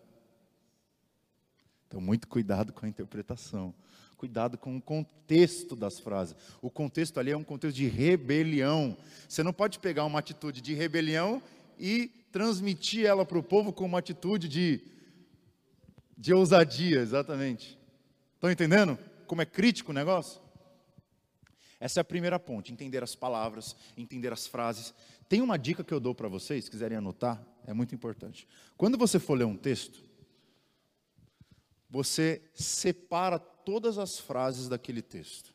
Então, muito cuidado com a interpretação. Cuidado com o contexto das frases. O contexto ali é um contexto de rebelião. Você não pode pegar uma atitude de rebelião e transmitir ela para o povo com uma atitude de, de ousadia, exatamente. Estão entendendo como é crítico o negócio? Essa é a primeira ponte, entender as palavras, entender as frases. Tem uma dica que eu dou para vocês, se quiserem anotar, é muito importante. Quando você for ler um texto, você separa todas as frases daquele texto.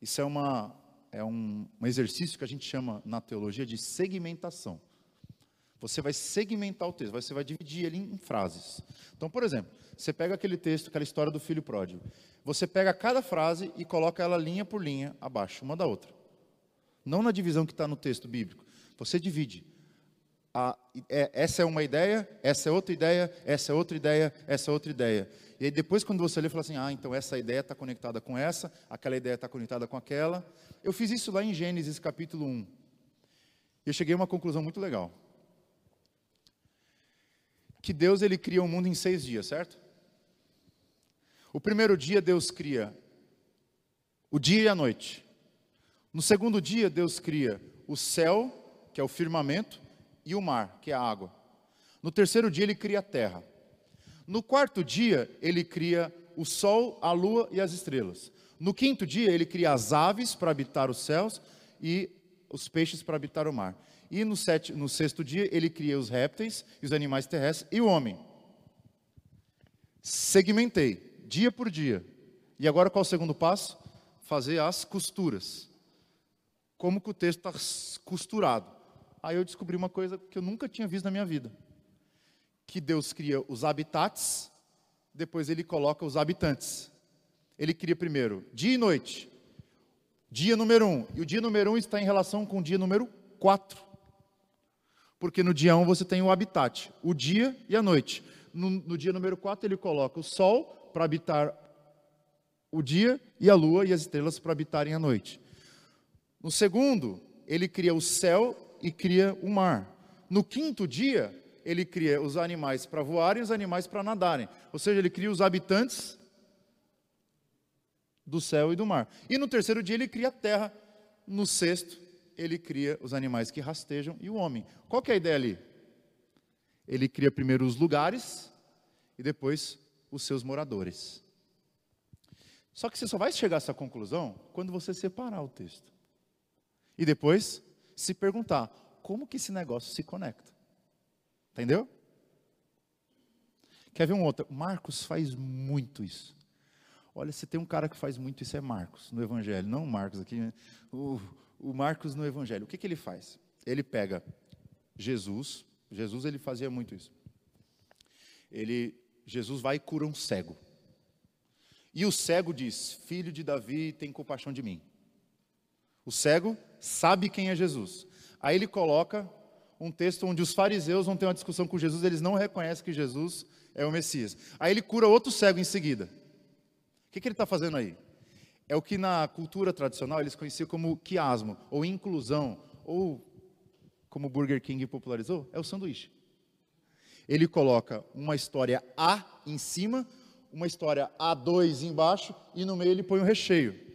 Isso é, uma, é um, um exercício que a gente chama na teologia de segmentação. Você vai segmentar o texto, você vai dividir ele em frases. Então, por exemplo, você pega aquele texto, aquela história do filho pródigo. Você pega cada frase e coloca ela linha por linha abaixo, uma da outra. Não na divisão que está no texto bíblico. Você divide é, essa é uma ideia, essa é outra ideia, essa é outra ideia, essa é outra ideia. E aí depois quando você lê, fala assim, ah, então essa ideia está conectada com essa, aquela ideia está conectada com aquela. Eu fiz isso lá em Gênesis capítulo 1. E eu cheguei a uma conclusão muito legal. Que Deus ele cria o mundo em seis dias, certo? O primeiro dia Deus cria o dia e a noite. No segundo dia Deus cria o céu, que é o firmamento, e o mar, que é a água. No terceiro dia ele cria a terra. No quarto dia ele cria o sol, a lua e as estrelas. No quinto dia ele cria as aves para habitar os céus e os peixes para habitar o mar. E no, sete, no sexto dia ele cria os répteis e os animais terrestres e o homem. Segmentei, dia por dia. E agora qual é o segundo passo? Fazer as costuras. Como que o texto está costurado? Aí eu descobri uma coisa que eu nunca tinha visto na minha vida. Que Deus cria os habitats, depois ele coloca os habitantes. Ele cria primeiro dia e noite. Dia número um. E o dia número um está em relação com o dia número quatro. Porque no dia um você tem o habitat, o dia e a noite. No, no dia número quatro ele coloca o sol para habitar o dia e a lua e as estrelas para habitarem a noite. No segundo, ele cria o céu e cria o mar. No quinto dia, ele cria os animais para voarem e os animais para nadarem. Ou seja, ele cria os habitantes do céu e do mar. E no terceiro dia ele cria a terra. No sexto, ele cria os animais que rastejam e o homem. Qual que é a ideia ali? Ele cria primeiro os lugares e depois os seus moradores. Só que você só vai chegar a essa conclusão quando você separar o texto. E depois se perguntar: como que esse negócio se conecta? Entendeu? Quer ver um outro? Marcos faz muito isso. Olha, se tem um cara que faz muito isso é Marcos no Evangelho, não Marcos aqui, né? o, o Marcos no Evangelho. O que, que ele faz? Ele pega Jesus, Jesus ele fazia muito isso. Ele, Jesus vai e cura um cego. E o cego diz: Filho de Davi, tem compaixão de mim. O cego sabe quem é Jesus. Aí ele coloca um texto onde os fariseus vão ter uma discussão com Jesus, eles não reconhecem que Jesus é o Messias. Aí ele cura outro cego em seguida. O que, que ele está fazendo aí? É o que na cultura tradicional eles conheciam como quiasmo, ou inclusão, ou como Burger King popularizou, é o sanduíche. Ele coloca uma história A em cima, uma história A2 embaixo, e no meio ele põe o um recheio.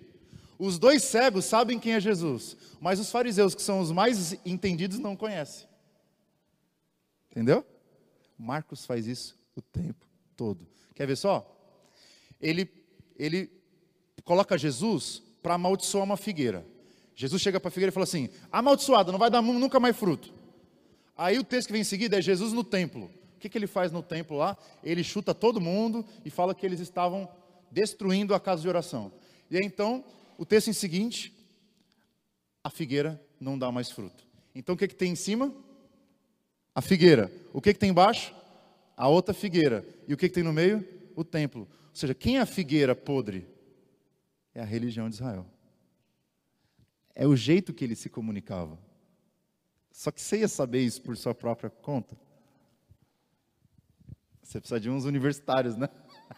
Os dois cegos sabem quem é Jesus, mas os fariseus, que são os mais entendidos, não conhecem. Entendeu? Marcos faz isso o tempo todo. Quer ver só? Ele, ele coloca Jesus para amaldiçoar uma figueira. Jesus chega para a figueira e fala assim: amaldiçoada, não vai dar nunca mais fruto. Aí o texto que vem em seguida é Jesus no templo. O que, que ele faz no templo lá? Ele chuta todo mundo e fala que eles estavam destruindo a casa de oração. E então, o texto em seguinte, a figueira não dá mais fruto. Então o que, que tem em cima? A figueira. O que, que tem embaixo? a outra figueira. E o que, que tem no meio? O templo. Ou seja, quem é a figueira podre? É a religião de Israel. É o jeito que ele se comunicava. Só que você ia saber isso por sua própria conta? Você precisa de uns universitários, né?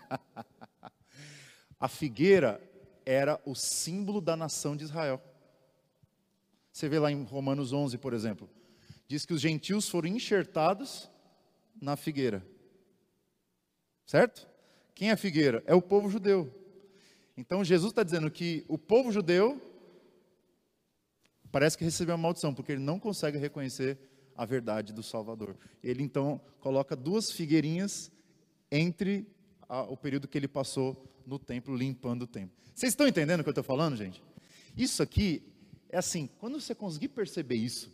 a figueira era o símbolo da nação de Israel. Você vê lá em Romanos 11, por exemplo. Diz que os gentios foram enxertados na figueira. Certo? Quem é a figueira? É o povo judeu. Então Jesus está dizendo que o povo judeu parece que recebeu uma maldição, porque ele não consegue reconhecer a verdade do Salvador. Ele então coloca duas figueirinhas entre a, o período que ele passou no templo, limpando o templo. Vocês estão entendendo o que eu estou falando, gente? Isso aqui é assim, quando você conseguir perceber isso,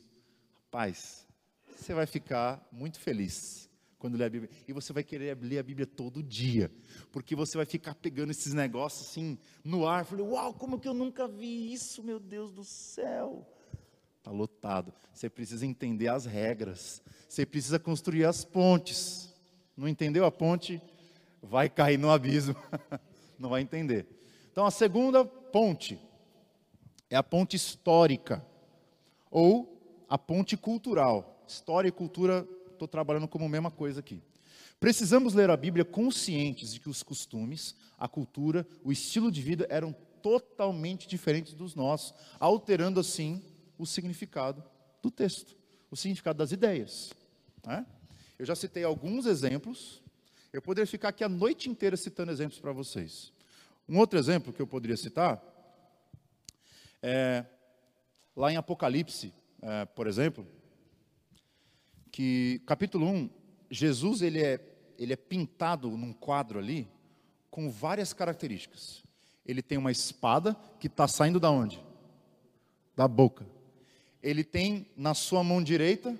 rapaz, você vai ficar muito feliz quando lê a Bíblia. E você vai querer ler a Bíblia todo dia, porque você vai ficar pegando esses negócios assim no ar. Falei, uau, como que eu nunca vi isso, meu Deus do céu? Está lotado. Você precisa entender as regras. Você precisa construir as pontes. Não entendeu a ponte? Vai cair no abismo. Não vai entender. Então, a segunda ponte é a ponte histórica ou a ponte cultural. História e cultura estou trabalhando como mesma coisa aqui. Precisamos ler a Bíblia conscientes de que os costumes, a cultura, o estilo de vida eram totalmente diferentes dos nossos, alterando assim o significado do texto, o significado das ideias. Né? Eu já citei alguns exemplos, eu poderia ficar aqui a noite inteira citando exemplos para vocês. Um outro exemplo que eu poderia citar é lá em Apocalipse, é, por exemplo, que capítulo 1, Jesus ele é, ele é pintado num quadro ali com várias características. Ele tem uma espada que está saindo da onde? Da boca. Ele tem na sua mão direita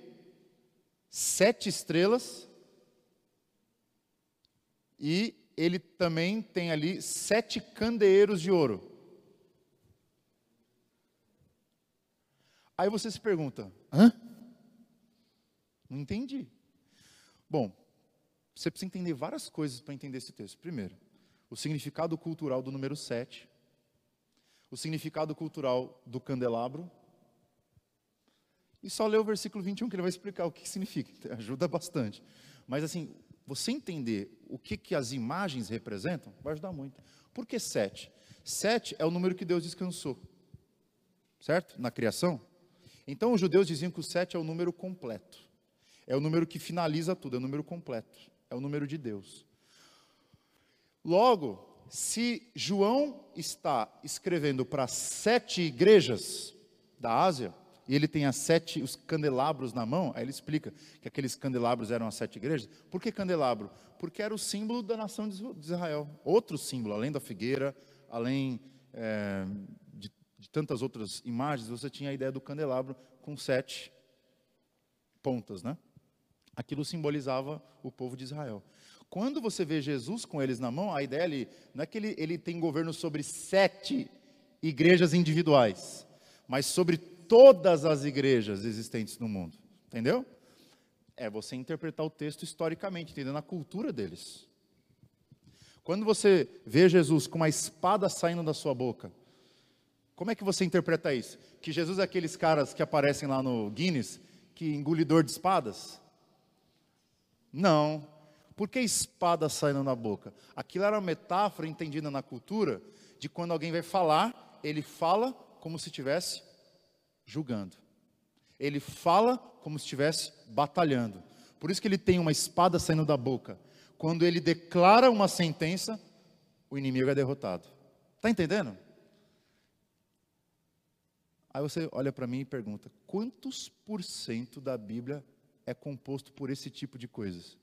sete estrelas e ele também tem ali sete candeeiros de ouro. Aí você se pergunta, hã? Não entendi. Bom, você precisa entender várias coisas para entender esse texto. Primeiro, o significado cultural do número 7, o significado cultural do candelabro, e só ler o versículo 21 que ele vai explicar o que significa, ajuda bastante. Mas assim, você entender o que, que as imagens representam, vai ajudar muito. Por que 7? 7 é o número que Deus descansou, certo? Na criação. Então os judeus diziam que o 7 é o número completo. É o número que finaliza tudo, é o número completo, é o número de Deus. Logo, se João está escrevendo para sete igrejas da Ásia, e ele tem as sete, os candelabros na mão, aí ele explica que aqueles candelabros eram as sete igrejas. Por que candelabro? Porque era o símbolo da nação de Israel. Outro símbolo, além da figueira, além é, de, de tantas outras imagens, você tinha a ideia do candelabro com sete pontas, né? Aquilo simbolizava o povo de Israel. Quando você vê Jesus com eles na mão, a ideia ali não é que ele, ele tem governo sobre sete igrejas individuais, mas sobre todas as igrejas existentes no mundo. Entendeu? É você interpretar o texto historicamente, entendendo a cultura deles. Quando você vê Jesus com uma espada saindo da sua boca, como é que você interpreta isso? Que Jesus é aqueles caras que aparecem lá no Guinness, que engolidor de espadas? Não. Por que espada saindo na boca? Aquilo era uma metáfora entendida na cultura de quando alguém vai falar, ele fala como se estivesse julgando. Ele fala como se estivesse batalhando. Por isso que ele tem uma espada saindo da boca. Quando ele declara uma sentença, o inimigo é derrotado. Está entendendo? Aí você olha para mim e pergunta: quantos por cento da Bíblia é composto por esse tipo de coisas?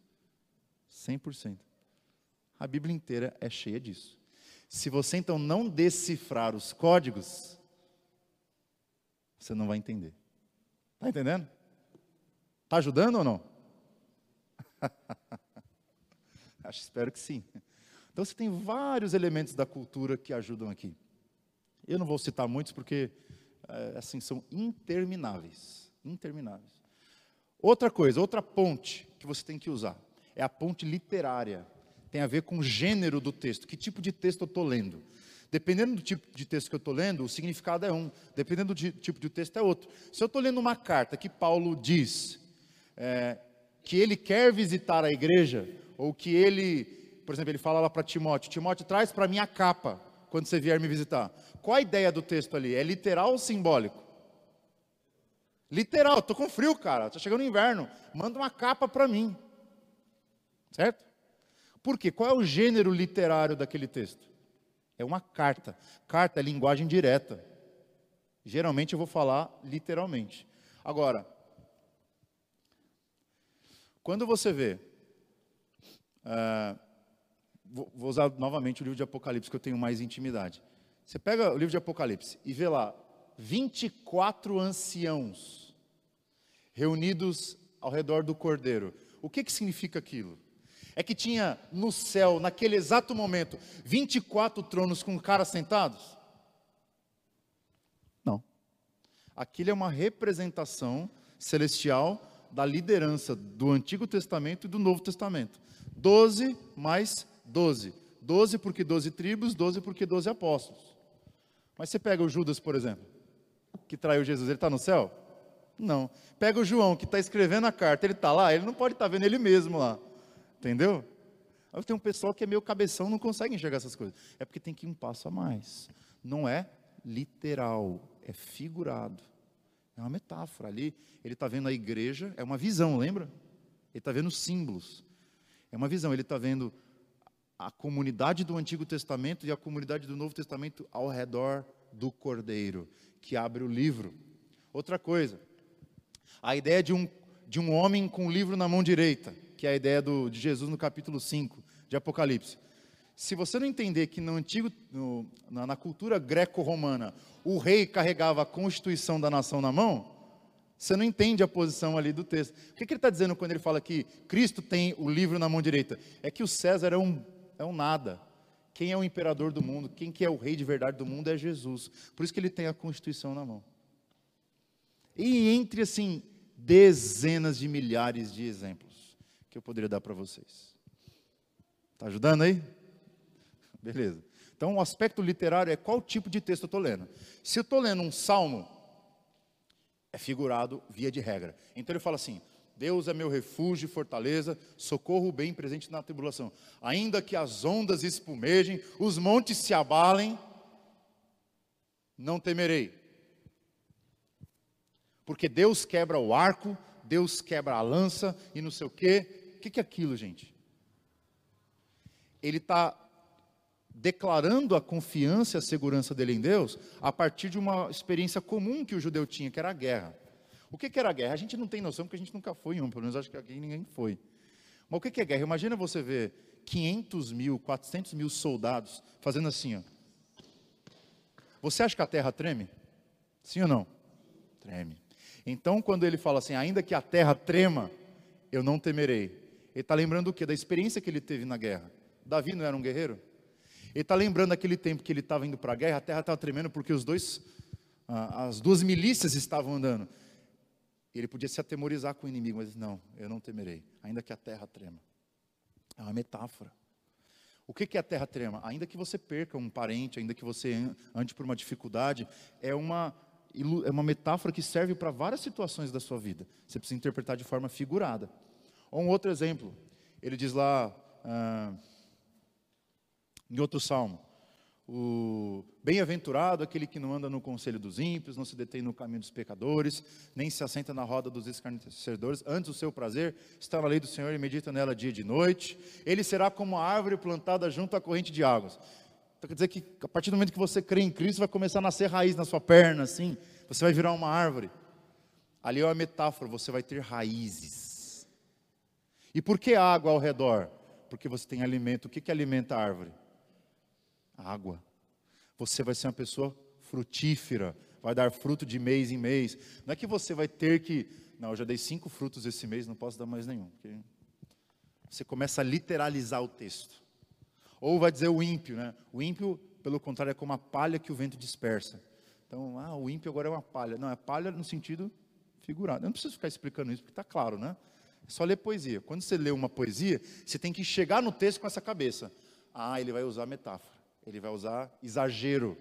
100%. A Bíblia inteira é cheia disso. Se você então não decifrar os códigos, você não vai entender. Está entendendo? Está ajudando ou não? Acho, espero que sim. Então você tem vários elementos da cultura que ajudam aqui. Eu não vou citar muitos porque é, assim são intermináveis, intermináveis. Outra coisa, outra ponte que você tem que usar é a ponte literária. Tem a ver com o gênero do texto. Que tipo de texto eu estou lendo? Dependendo do tipo de texto que eu estou lendo, o significado é um. Dependendo do tipo de texto é outro. Se eu estou lendo uma carta que Paulo diz é, que ele quer visitar a igreja, ou que ele, por exemplo, ele fala lá para Timóteo: Timóteo, traz para mim a capa quando você vier me visitar. Qual a ideia do texto ali? É literal ou simbólico? Literal, estou com frio, cara. Está chegando o inverno. Manda uma capa para mim. Certo? Por quê? Qual é o gênero literário daquele texto? É uma carta. Carta é linguagem direta. Geralmente eu vou falar literalmente. Agora, quando você vê, uh, vou, vou usar novamente o livro de Apocalipse, que eu tenho mais intimidade. Você pega o livro de Apocalipse e vê lá 24 anciãos reunidos ao redor do cordeiro. O que, que significa aquilo? É que tinha no céu, naquele exato momento, 24 tronos com caras sentados? Não. Aquilo é uma representação celestial da liderança do Antigo Testamento e do Novo Testamento. Doze mais doze. Doze porque doze tribos, doze porque doze apóstolos. Mas você pega o Judas, por exemplo, que traiu Jesus, ele está no céu? Não. Pega o João, que está escrevendo a carta, ele está lá, ele não pode estar tá vendo ele mesmo lá. Entendeu? Tem um pessoal que é meio cabeção, não consegue enxergar essas coisas. É porque tem que ir um passo a mais. Não é literal, é figurado. É uma metáfora. Ali, ele está vendo a igreja, é uma visão, lembra? Ele está vendo símbolos. É uma visão, ele está vendo a comunidade do Antigo Testamento e a comunidade do Novo Testamento ao redor do Cordeiro, que abre o livro. Outra coisa, a ideia de um, de um homem com o livro na mão direita que é a ideia do, de Jesus no capítulo 5 de Apocalipse. Se você não entender que no antigo, no, na, na, cultura greco-romana, o rei carregava a constituição da nação na mão, você não entende a posição ali do texto. O que, que ele está dizendo quando ele fala que Cristo tem o livro na mão direita? É que o César é um, é um nada. Quem é o imperador do mundo, quem que é o rei de verdade do mundo é Jesus. Por isso que ele tem a constituição na mão. E entre assim dezenas de milhares de exemplos que eu poderia dar para vocês. Está ajudando aí? Beleza. Então, o aspecto literário é qual tipo de texto eu estou lendo. Se eu estou lendo um salmo, é figurado via de regra. Então ele fala assim: Deus é meu refúgio e fortaleza, socorro bem presente na tribulação. Ainda que as ondas espumejem, os montes se abalem, não temerei. Porque Deus quebra o arco, Deus quebra a lança e não sei o quê. O que é aquilo, gente? Ele está declarando a confiança e a segurança dele em Deus a partir de uma experiência comum que o judeu tinha, que era a guerra. O que, que era a guerra? A gente não tem noção, porque a gente nunca foi em um, pelo menos acho que aqui ninguém foi. Mas o que, que é guerra? Imagina você ver 500 mil, 400 mil soldados fazendo assim, ó. Você acha que a terra treme? Sim ou não? Treme. Então, quando ele fala assim, ainda que a terra trema, eu não temerei. Ele está lembrando o quê? Da experiência que ele teve na guerra. Davi não era um guerreiro? Ele está lembrando aquele tempo que ele estava indo para a guerra, a terra estava tremendo porque os dois, as duas milícias estavam andando. Ele podia se atemorizar com o inimigo, mas não, eu não temerei, ainda que a terra trema. É uma metáfora. O que é a terra trema? Ainda que você perca um parente, ainda que você ande por uma dificuldade, é uma, é uma metáfora que serve para várias situações da sua vida. Você precisa interpretar de forma figurada. Ou um outro exemplo, ele diz lá, ah, em outro salmo, o bem-aventurado aquele que não anda no conselho dos ímpios, não se detém no caminho dos pecadores, nem se assenta na roda dos escarnecedores, antes o seu prazer está na lei do Senhor e medita nela dia e de noite. Ele será como a árvore plantada junto à corrente de águas. Então quer dizer que a partir do momento que você crê em Cristo, vai começar a nascer raiz na sua perna, assim, você vai virar uma árvore. Ali é uma metáfora, você vai ter raízes. E por que água ao redor? Porque você tem alimento. O que, que alimenta a árvore? água. Você vai ser uma pessoa frutífera, vai dar fruto de mês em mês. Não é que você vai ter que, não, eu já dei cinco frutos esse mês, não posso dar mais nenhum. Você começa a literalizar o texto. Ou vai dizer o ímpio, né? O ímpio, pelo contrário, é como a palha que o vento dispersa. Então, ah, o ímpio agora é uma palha. Não, é palha no sentido figurado. Eu não preciso ficar explicando isso, porque está claro, né? É só ler poesia. Quando você lê uma poesia, você tem que chegar no texto com essa cabeça. Ah, ele vai usar metáfora ele vai usar exagero,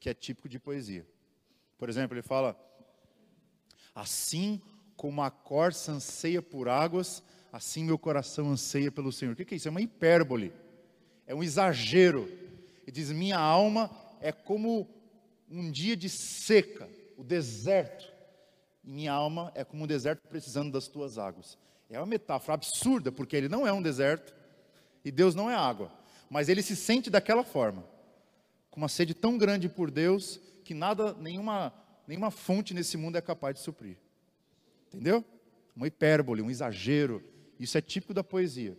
que é típico de poesia. Por exemplo, ele fala: Assim como a corça anseia por águas, assim meu coração anseia pelo Senhor. O que é isso? É uma hipérbole, é um exagero. Ele diz: Minha alma é como um dia de seca, o deserto. Minha alma é como um deserto precisando das tuas águas. É uma metáfora absurda, porque ele não é um deserto e Deus não é água mas ele se sente daquela forma, com uma sede tão grande por Deus que nada, nenhuma, nenhuma fonte nesse mundo é capaz de suprir. Entendeu? Uma hipérbole, um exagero. Isso é típico da poesia.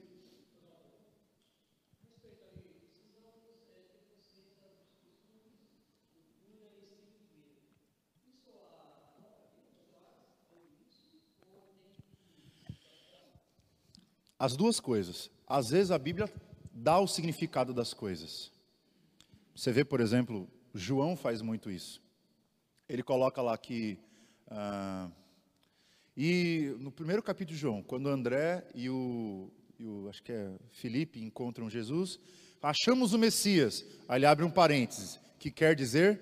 As duas coisas. Às vezes a Bíblia dá o significado das coisas. Você vê, por exemplo, João faz muito isso. Ele coloca lá que. Ah, e no primeiro capítulo de João, quando André e o, e o, acho que é Felipe encontram Jesus, achamos o Messias. Aí ele abre um parênteses, que quer dizer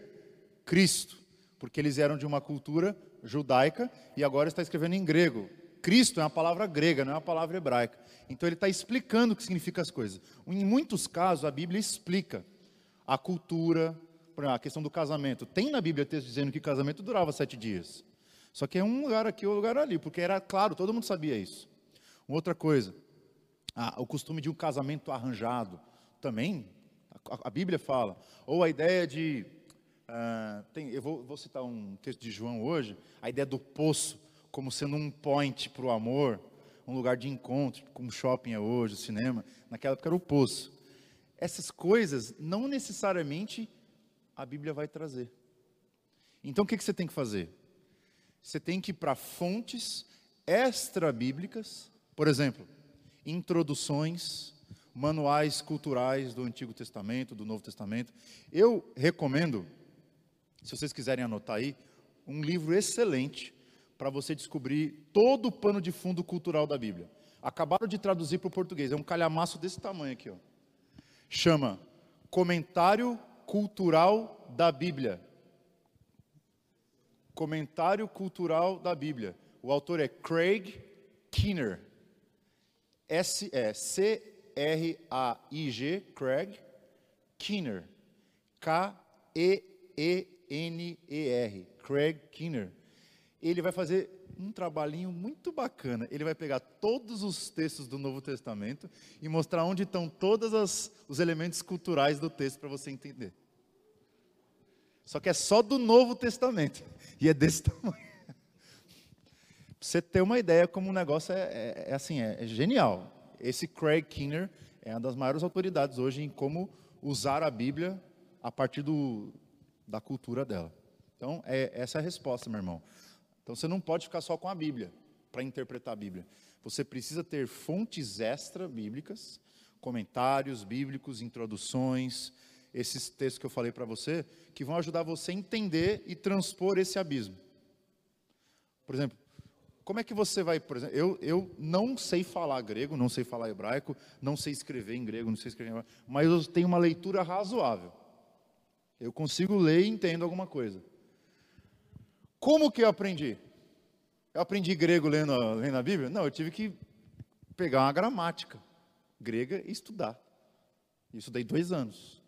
Cristo, porque eles eram de uma cultura judaica e agora está escrevendo em grego. Cristo é uma palavra grega, não é uma palavra hebraica. Então ele está explicando o que significa as coisas. Em muitos casos, a Bíblia explica a cultura, a questão do casamento. Tem na Bíblia texto dizendo que casamento durava sete dias. Só que é um lugar aqui ou um lugar ali, porque era claro, todo mundo sabia isso. Outra coisa, o costume de um casamento arranjado. Também, a, a Bíblia fala. Ou a ideia de. Uh, tem, eu vou, vou citar um texto de João hoje, a ideia do poço como sendo um point para o amor, um lugar de encontro, como shopping é hoje, o cinema. Naquela época era o poço. Essas coisas não necessariamente a Bíblia vai trazer. Então o que, que você tem que fazer? Você tem que ir para fontes extra-bíblicas, por exemplo, introduções, manuais culturais do Antigo Testamento, do Novo Testamento. Eu recomendo, se vocês quiserem anotar aí, um livro excelente para você descobrir todo o pano de fundo cultural da Bíblia. Acabaram de traduzir para o português, é um calhamaço desse tamanho aqui, ó. Chama Comentário Cultural da Bíblia. Comentário Cultural da Bíblia. O autor é Craig Keener. S é C R A I G Craig Keener. K E E N E R. Craig Keener ele vai fazer um trabalhinho muito bacana. Ele vai pegar todos os textos do Novo Testamento e mostrar onde estão todos os elementos culturais do texto para você entender. Só que é só do Novo Testamento. E é desse tamanho. Pra você ter uma ideia como o negócio é, é, é assim, é, é genial. Esse Craig Kinner é uma das maiores autoridades hoje em como usar a Bíblia a partir do, da cultura dela. Então, é, essa é a resposta, meu irmão. Então, você não pode ficar só com a Bíblia para interpretar a Bíblia. Você precisa ter fontes extra-bíblicas, comentários bíblicos, introduções, esses textos que eu falei para você, que vão ajudar você a entender e transpor esse abismo. Por exemplo, como é que você vai, por exemplo, eu, eu não sei falar grego, não sei falar hebraico, não sei escrever em grego, não sei escrever em hebraico, mas eu tenho uma leitura razoável. Eu consigo ler e entendo alguma coisa. Como que eu aprendi? Eu aprendi grego lendo, lendo a Bíblia? Não, eu tive que pegar uma gramática grega e estudar. Isso dei dois anos.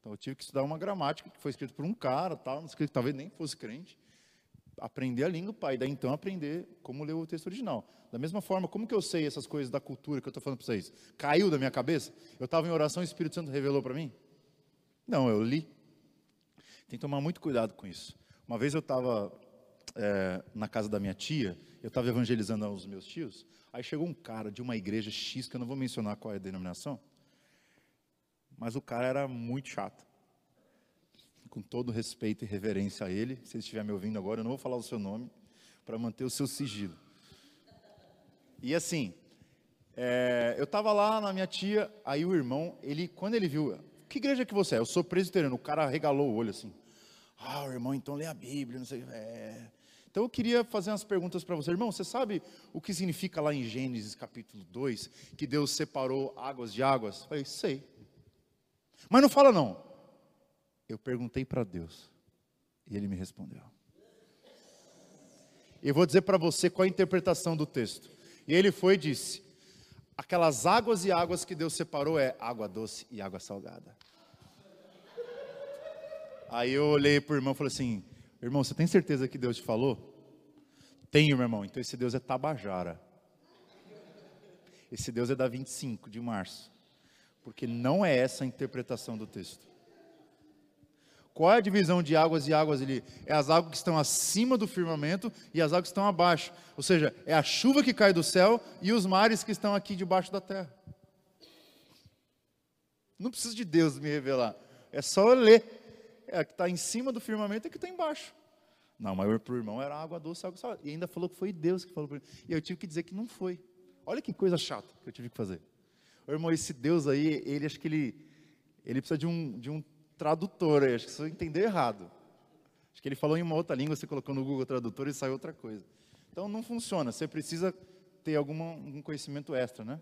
Então eu tive que estudar uma gramática que foi escrita por um cara, tal, não sei, talvez nem fosse crente. Aprender a língua, pai, daí então aprender como ler o texto original. Da mesma forma, como que eu sei essas coisas da cultura que eu estou falando para vocês? Caiu da minha cabeça? Eu estava em oração e o Espírito Santo revelou para mim? Não, eu li. Tem que tomar muito cuidado com isso. Uma vez eu estava é, na casa da minha tia, eu estava evangelizando os meus tios, aí chegou um cara de uma igreja X, que eu não vou mencionar qual é a denominação, mas o cara era muito chato. Com todo respeito e reverência a ele, se ele estiver me ouvindo agora, eu não vou falar o seu nome, para manter o seu sigilo. E assim, é, eu estava lá na minha tia, aí o irmão, ele, quando ele viu, que igreja que você é? Eu sou presbiteriano. O cara regalou o olho assim. Ah, irmão, então lê a Bíblia, não sei. É. Então eu queria fazer umas perguntas para você. Irmão, você sabe o que significa lá em Gênesis capítulo 2, que Deus separou águas de águas? Eu falei, sei. Mas não fala não. Eu perguntei para Deus e ele me respondeu. Eu vou dizer para você qual a interpretação do texto. E ele foi e disse: aquelas águas e águas que Deus separou é água doce e água salgada. Aí eu olhei para o irmão e falei assim: Irmão, você tem certeza que Deus te falou? Tenho, meu irmão. Então esse Deus é Tabajara. Esse Deus é da 25 de março. Porque não é essa a interpretação do texto. Qual é a divisão de águas e águas ali? É as águas que estão acima do firmamento e as águas que estão abaixo. Ou seja, é a chuva que cai do céu e os mares que estão aqui debaixo da terra. Não precisa de Deus me revelar. É só eu ler. É a que está em cima do firmamento e a que está embaixo. Não, mas para o irmão era água doce, água salgada. E ainda falou que foi Deus que falou para ele. E eu tive que dizer que não foi. Olha que coisa chata que eu tive que fazer. O irmão, esse Deus aí, ele acho que ele, ele precisa de um, de um tradutor aí, acho que você entendeu errado. Acho que ele falou em uma outra língua, você colocou no Google Tradutor e saiu outra coisa. Então não funciona, você precisa ter alguma, algum conhecimento extra, né?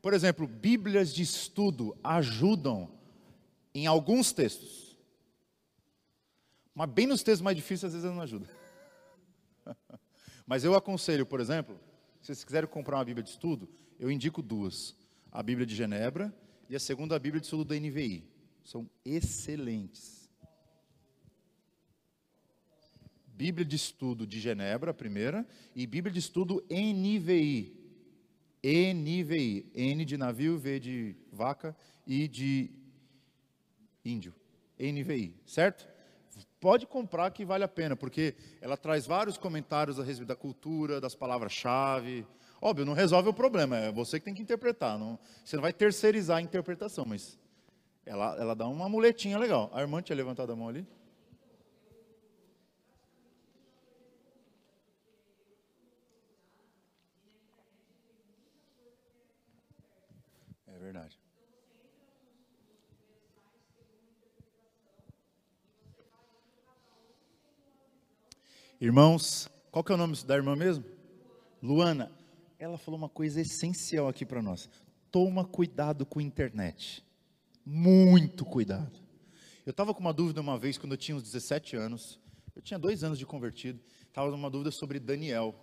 Por exemplo, Bíblias de estudo ajudam em alguns textos. Mas bem nos textos mais difíceis, às vezes não ajuda. Mas eu aconselho, por exemplo, se vocês quiserem comprar uma Bíblia de estudo, eu indico duas. A Bíblia de Genebra e a segunda Bíblia de Estudo da NVI. São excelentes. Bíblia de Estudo de Genebra, a primeira, e Bíblia de Estudo NVI. NVI. N de navio, V de vaca e de índio. NVI, certo? Pode comprar que vale a pena, porque ela traz vários comentários a respeito da cultura, das palavras-chave, Óbvio, não resolve o problema, é você que tem que interpretar. Não, você não vai terceirizar a interpretação, mas ela, ela dá uma muletinha legal. A irmã tinha levantado a mão ali? É verdade. Irmãos, qual que é o nome da irmã mesmo? Luana ela falou uma coisa essencial aqui para nós. Toma cuidado com a internet. Muito cuidado. Eu estava com uma dúvida uma vez, quando eu tinha uns 17 anos. Eu tinha dois anos de convertido. Estava numa dúvida sobre Daniel.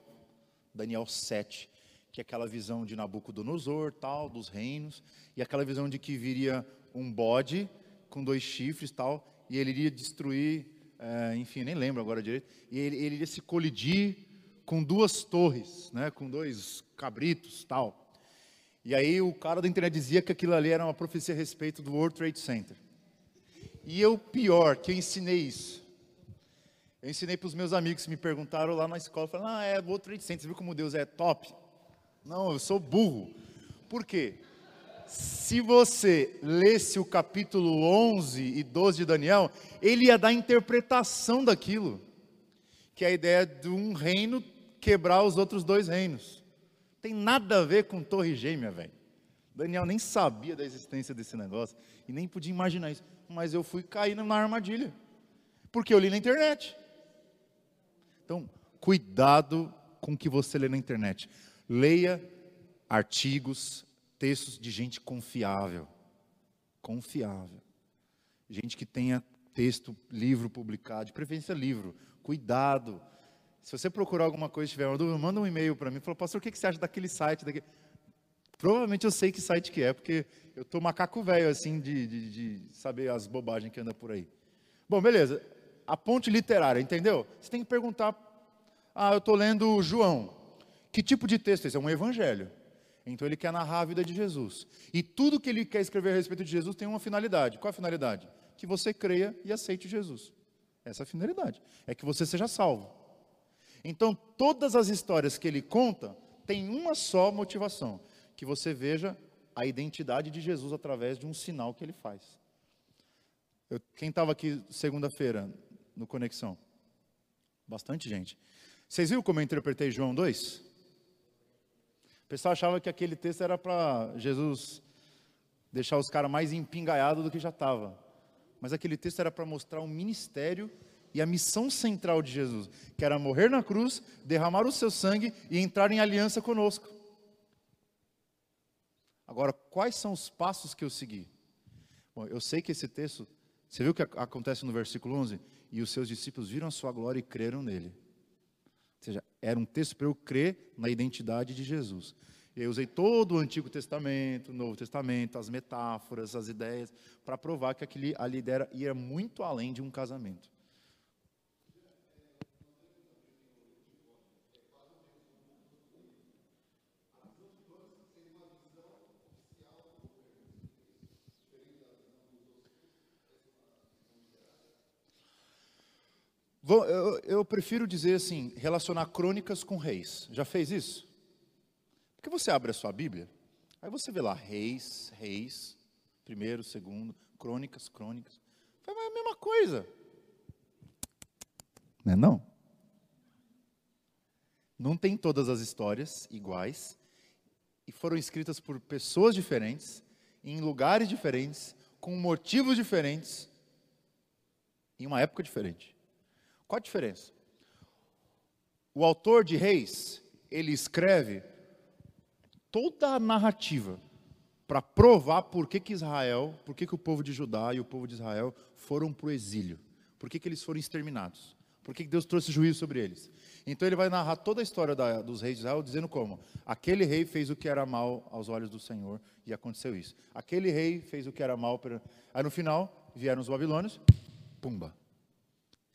Daniel 7. Que é aquela visão de Nabucodonosor, tal, dos reinos. E aquela visão de que viria um bode com dois chifres, tal. E ele iria destruir é, enfim, nem lembro agora direito, e ele, ele ia se colidir com duas torres, né, com dois cabritos tal. E aí o cara da internet dizia que aquilo ali era uma profecia a respeito do World Trade Center. E eu, pior, que eu ensinei isso. Eu ensinei para os meus amigos que me perguntaram lá na escola, falaram, ah, é World Trade Center, você viu como Deus é top? Não, eu sou burro. Por quê? Se você lesse o capítulo 11 e 12 de Daniel, ele ia dar interpretação daquilo, que é a ideia de um reino quebrar os outros dois reinos. Tem nada a ver com Torre Gêmea, velho. Daniel nem sabia da existência desse negócio e nem podia imaginar isso. Mas eu fui cair na armadilha, porque eu li na internet. Então, cuidado com o que você lê na internet. Leia artigos, textos de gente confiável. Confiável. Gente que tenha texto, livro publicado, de preferência livro. Cuidado. Se você procurar alguma coisa tiver uma dúvida, manda um e-mail para mim. Fala, pastor, o que você acha daquele site? Daquele... Provavelmente eu sei que site que é, porque eu tô macaco velho, assim, de, de, de saber as bobagens que anda por aí. Bom, beleza. A ponte literária, entendeu? Você tem que perguntar. Ah, eu estou lendo João. Que tipo de texto é esse? É um evangelho. Então ele quer narrar a vida de Jesus. E tudo que ele quer escrever a respeito de Jesus tem uma finalidade. Qual a finalidade? Que você creia e aceite Jesus. Essa é a finalidade. É que você seja salvo. Então, todas as histórias que ele conta têm uma só motivação: que você veja a identidade de Jesus através de um sinal que ele faz. Eu, quem estava aqui segunda-feira no Conexão? Bastante gente. Vocês viram como eu interpretei João 2? O pessoal achava que aquele texto era para Jesus deixar os caras mais empingaiados do que já estava. Mas aquele texto era para mostrar o ministério e a missão central de Jesus, que era morrer na cruz, derramar o seu sangue e entrar em aliança conosco. Agora, quais são os passos que eu segui? Bom, eu sei que esse texto, você viu o que acontece no versículo 11? E os seus discípulos viram a sua glória e creram nele. Ou seja, era um texto para eu crer na identidade de Jesus. Eu usei todo o Antigo Testamento, o Novo Testamento, as metáforas, as ideias, para provar que aquele ali era, ia muito além de um casamento. Eu, prefiro dizer assim, relacionar crônicas com reis. Já fez isso? Porque você abre a sua Bíblia, aí você vê lá reis, reis, primeiro, segundo, crônicas, crônicas. É a mesma coisa. Não é não? Não tem todas as histórias iguais e foram escritas por pessoas diferentes, em lugares diferentes, com motivos diferentes, em uma época diferente. Qual a diferença? O autor de Reis, ele escreve toda a narrativa para provar por que, que Israel, por que, que o povo de Judá e o povo de Israel foram para o exílio, por que, que eles foram exterminados, por que, que Deus trouxe juízo sobre eles. Então ele vai narrar toda a história da, dos reis de Israel, dizendo como aquele rei fez o que era mal aos olhos do Senhor e aconteceu isso. Aquele rei fez o que era mal. Aí no final vieram os babilônios, pumba,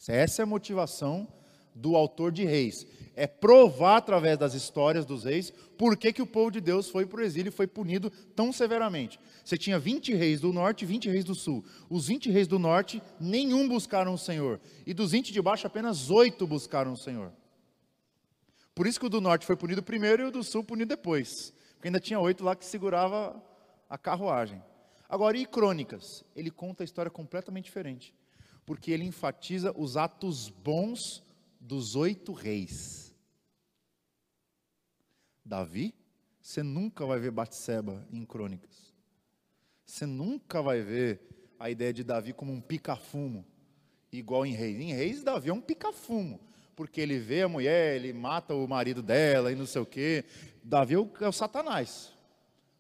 essa é a motivação do autor de Reis. É provar através das histórias dos reis por que, que o povo de Deus foi para o exílio e foi punido tão severamente. Você tinha 20 reis do norte e 20 reis do sul. Os 20 reis do norte, nenhum buscaram o Senhor. E dos 20 de baixo, apenas oito buscaram o Senhor. Por isso que o do norte foi punido primeiro e o do sul punido depois. Porque ainda tinha oito lá que segurava a carruagem. Agora, e Crônicas? Ele conta a história completamente diferente porque ele enfatiza os atos bons dos oito reis. Davi, você nunca vai ver Batseba em crônicas. Você nunca vai ver a ideia de Davi como um pica-fumo, igual em Reis. Em Reis, Davi é um pica-fumo, porque ele vê a mulher, ele mata o marido dela e não sei o quê. Davi é o, é o Satanás,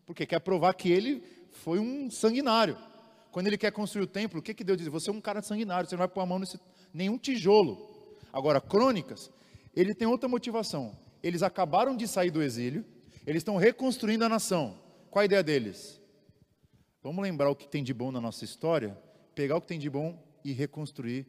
porque quer provar que ele foi um sanguinário. Quando ele quer construir o templo, o que, que Deus diz? Você é um cara sanguinário, você não vai pôr a mão nesse nenhum tijolo. Agora, crônicas, ele tem outra motivação. Eles acabaram de sair do exílio, eles estão reconstruindo a nação. Qual a ideia deles? Vamos lembrar o que tem de bom na nossa história, pegar o que tem de bom e reconstruir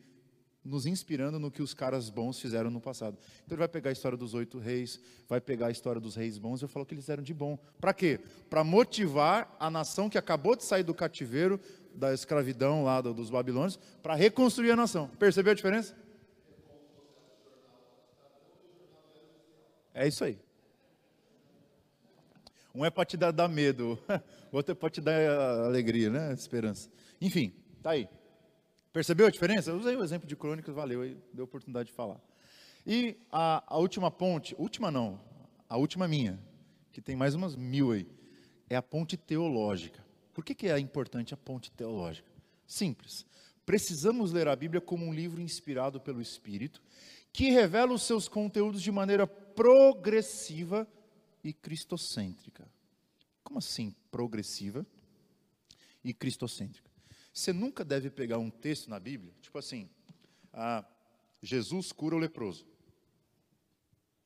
nos inspirando no que os caras bons fizeram no passado. Então ele vai pegar a história dos oito reis, vai pegar a história dos reis bons e vai falar o que eles fizeram de bom. Para quê? Para motivar a nação que acabou de sair do cativeiro, da escravidão lá dos babilônios, para reconstruir a nação. Percebeu a diferença? É isso aí. Um é para te dar, dar medo, o outro é para te dar alegria, né? Esperança. Enfim, tá aí. Percebeu a diferença? Usei o exemplo de crônicas, valeu, aí deu oportunidade de falar. E a, a última ponte, última não, a última minha, que tem mais umas mil aí, é a ponte teológica. Por que, que é importante a ponte teológica? Simples. Precisamos ler a Bíblia como um livro inspirado pelo Espírito, que revela os seus conteúdos de maneira progressiva e cristocêntrica. Como assim progressiva e cristocêntrica? Você nunca deve pegar um texto na Bíblia, tipo assim, ah, Jesus cura o leproso.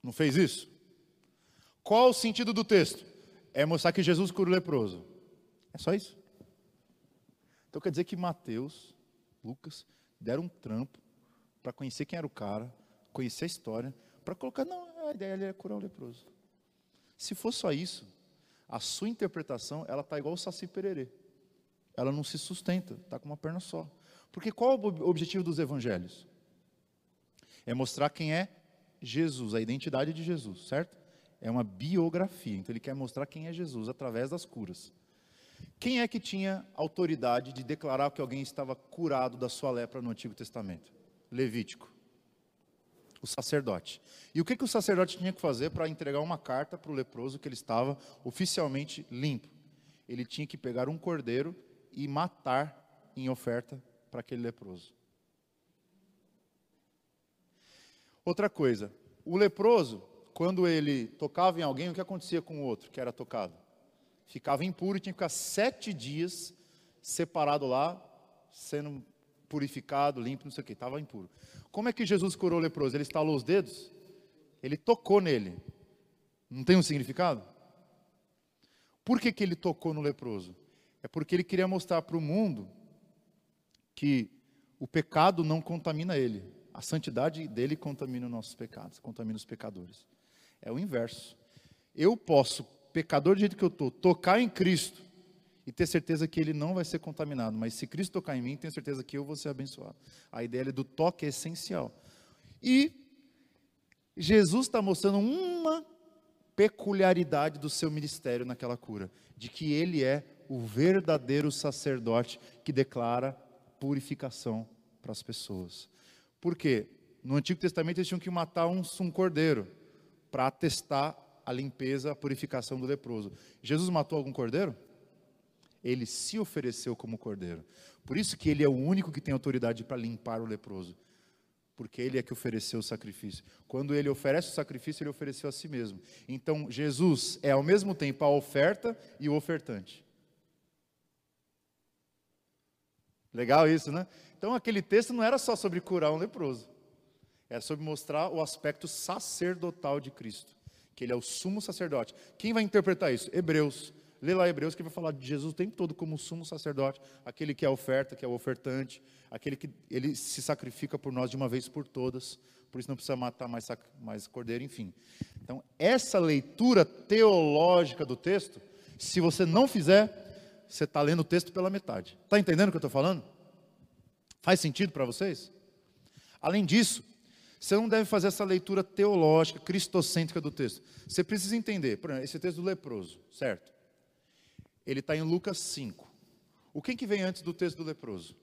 Não fez isso? Qual o sentido do texto? É mostrar que Jesus cura o leproso. É só isso. Então quer dizer que Mateus, Lucas, deram um trampo para conhecer quem era o cara, conhecer a história, para colocar, não, a ideia é curar o leproso. Se for só isso, a sua interpretação, ela está igual o Saci Pererê ela não se sustenta, está com uma perna só. Porque qual o objetivo dos evangelhos? É mostrar quem é Jesus, a identidade de Jesus, certo? É uma biografia. Então ele quer mostrar quem é Jesus através das curas. Quem é que tinha autoridade de declarar que alguém estava curado da sua lepra no Antigo Testamento? Levítico. O sacerdote. E o que, que o sacerdote tinha que fazer para entregar uma carta para o leproso que ele estava oficialmente limpo? Ele tinha que pegar um cordeiro e matar em oferta para aquele leproso. Outra coisa, o leproso, quando ele tocava em alguém, o que acontecia com o outro que era tocado? Ficava impuro e tinha que ficar sete dias separado lá, sendo purificado, limpo, não sei o que, estava impuro. Como é que Jesus curou o leproso? Ele estalou os dedos? Ele tocou nele. Não tem um significado? Por que, que ele tocou no leproso? é porque ele queria mostrar para o mundo que o pecado não contamina ele. A santidade dele contamina os nossos pecados, contamina os pecadores. É o inverso. Eu posso, pecador do jeito que eu estou, tocar em Cristo e ter certeza que ele não vai ser contaminado. Mas se Cristo tocar em mim, tenho certeza que eu vou ser abençoado. A ideia do toque é essencial. E Jesus está mostrando uma peculiaridade do seu ministério naquela cura, de que ele é o verdadeiro sacerdote que declara purificação para as pessoas. Por quê? No Antigo Testamento eles tinham que matar um, um cordeiro para atestar a limpeza, a purificação do leproso. Jesus matou algum cordeiro? Ele se ofereceu como cordeiro. Por isso que ele é o único que tem autoridade para limpar o leproso. Porque ele é que ofereceu o sacrifício. Quando ele oferece o sacrifício, ele ofereceu a si mesmo. Então, Jesus é ao mesmo tempo a oferta e o ofertante. Legal isso, né? Então aquele texto não era só sobre curar um leproso. Era sobre mostrar o aspecto sacerdotal de Cristo, que ele é o sumo sacerdote. Quem vai interpretar isso? Hebreus. Lê lá Hebreus que vai falar de Jesus o tempo todo como sumo sacerdote, aquele que é a oferta, que é o ofertante, aquele que ele se sacrifica por nós de uma vez por todas, por isso não precisa matar mais, mais cordeiro, enfim. Então, essa leitura teológica do texto, se você não fizer, você está lendo o texto pela metade. Está entendendo o que eu estou falando? Faz sentido para vocês? Além disso, você não deve fazer essa leitura teológica, cristocêntrica do texto. Você precisa entender, por exemplo, esse texto do leproso, certo? Ele está em Lucas 5. O que, que vem antes do texto do leproso?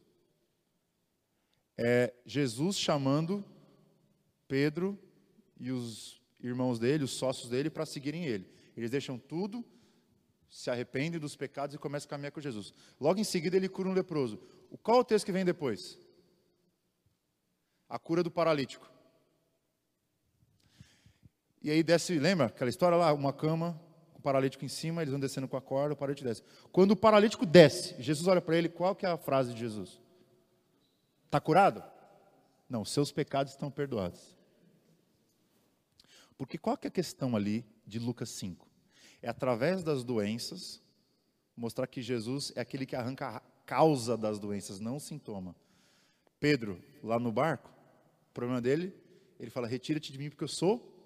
É Jesus chamando Pedro e os irmãos dele, os sócios dele, para seguirem ele. Eles deixam tudo se arrepende dos pecados e começa a caminhar com Jesus. Logo em seguida ele cura um leproso. Qual é o texto que vem depois? A cura do paralítico. E aí desce, lembra aquela história lá, uma cama, o paralítico em cima, eles vão descendo com a corda, o paralítico desce. Quando o paralítico desce, Jesus olha para ele, qual que é a frase de Jesus? Está curado? Não, seus pecados estão perdoados. Porque qual que é a questão ali de Lucas 5? É através das doenças mostrar que Jesus é aquele que arranca a causa das doenças, não o sintoma. Pedro, lá no barco, O problema dele, ele fala: Retira-te de mim porque eu sou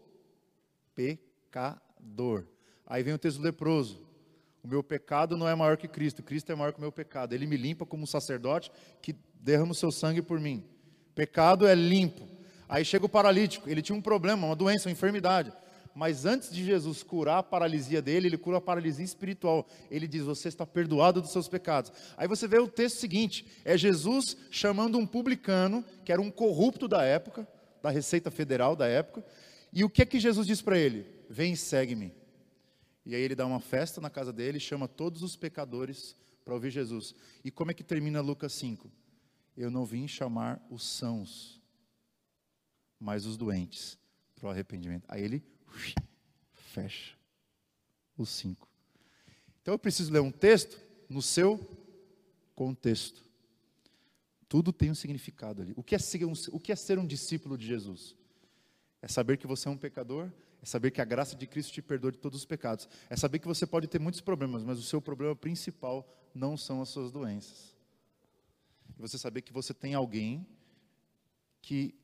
pecador. Aí vem o texto leproso. O meu pecado não é maior que Cristo, Cristo é maior que o meu pecado. Ele me limpa como um sacerdote que derrama o seu sangue por mim. Pecado é limpo. Aí chega o paralítico, ele tinha um problema, uma doença, uma enfermidade. Mas antes de Jesus curar a paralisia dele, ele cura a paralisia espiritual. Ele diz: Você está perdoado dos seus pecados. Aí você vê o texto seguinte: é Jesus chamando um publicano, que era um corrupto da época, da Receita Federal da época. E o que é que Jesus diz para ele? Vem e segue-me. E aí ele dá uma festa na casa dele, chama todos os pecadores para ouvir Jesus. E como é que termina Lucas 5? Eu não vim chamar os sãos, mas os doentes para o arrependimento. Aí ele ui, fecha os cinco. Então eu preciso ler um texto no seu contexto. Tudo tem um significado ali. O que é o que é ser um discípulo de Jesus? É saber que você é um pecador é saber que a graça de Cristo te perdoa de todos os pecados. É saber que você pode ter muitos problemas, mas o seu problema principal não são as suas doenças. E você saber que você tem alguém que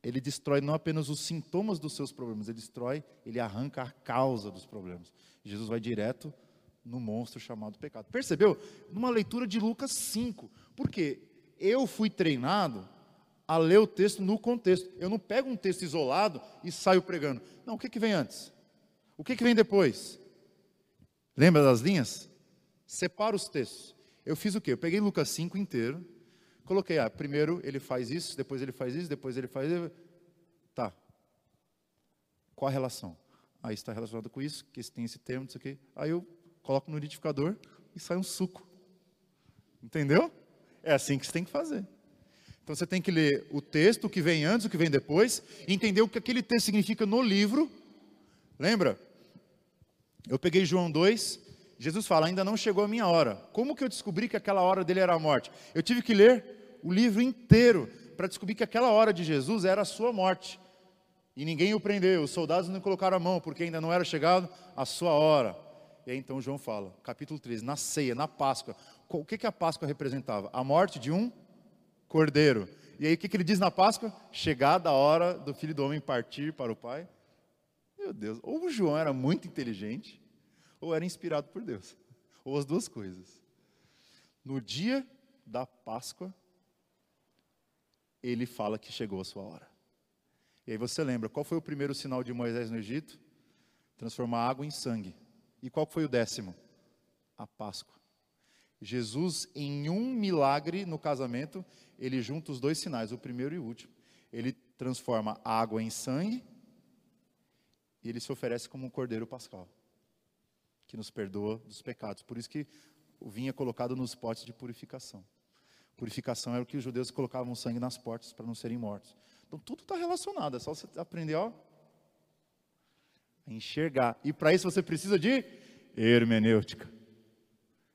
ele destrói não apenas os sintomas dos seus problemas, ele destrói, ele arranca a causa dos problemas. Jesus vai direto no monstro chamado pecado. Percebeu? Numa leitura de Lucas 5. Porque eu fui treinado a ler o texto no contexto. Eu não pego um texto isolado e saio pregando. Não, o que, que vem antes? O que, que vem depois? Lembra das linhas? Separa os textos. Eu fiz o quê? Eu peguei Lucas 5 inteiro, coloquei, ah, primeiro ele faz isso, depois ele faz isso, depois ele faz isso. Tá. Qual a relação? Aí ah, está relacionado com isso, que tem esse termo, isso aqui. Aí eu coloco no liquidificador e sai um suco. Entendeu? É assim que você tem que fazer. Então você tem que ler o texto, o que vem antes, o que vem depois, entender o que aquele texto significa no livro. Lembra? Eu peguei João 2, Jesus fala: ainda não chegou a minha hora. Como que eu descobri que aquela hora dele era a morte? Eu tive que ler o livro inteiro para descobrir que aquela hora de Jesus era a sua morte. E ninguém o prendeu, os soldados não colocaram a mão, porque ainda não era chegado a sua hora. E aí então João fala, capítulo 13, na ceia, na Páscoa. O que, que a Páscoa representava? A morte de um cordeiro. E aí o que, que ele diz na Páscoa? Chegada a hora do filho do homem partir para o Pai. Meu Deus, ou o João era muito inteligente, ou era inspirado por Deus. Ou as duas coisas. No dia da Páscoa, ele fala que chegou a sua hora. E aí você lembra, qual foi o primeiro sinal de Moisés no Egito? Transformar água em sangue. E qual foi o décimo? A Páscoa. Jesus, em um milagre no casamento, ele junta os dois sinais, o primeiro e o último. Ele transforma água em sangue e ele se oferece como um cordeiro pascal, que nos perdoa dos pecados. Por isso que o vinho é colocado nos potes de purificação. Purificação era o que os judeus colocavam sangue nas portas para não serem mortos. Então tudo está relacionado, é só você aprender ó, a enxergar. E para isso você precisa de hermenêutica.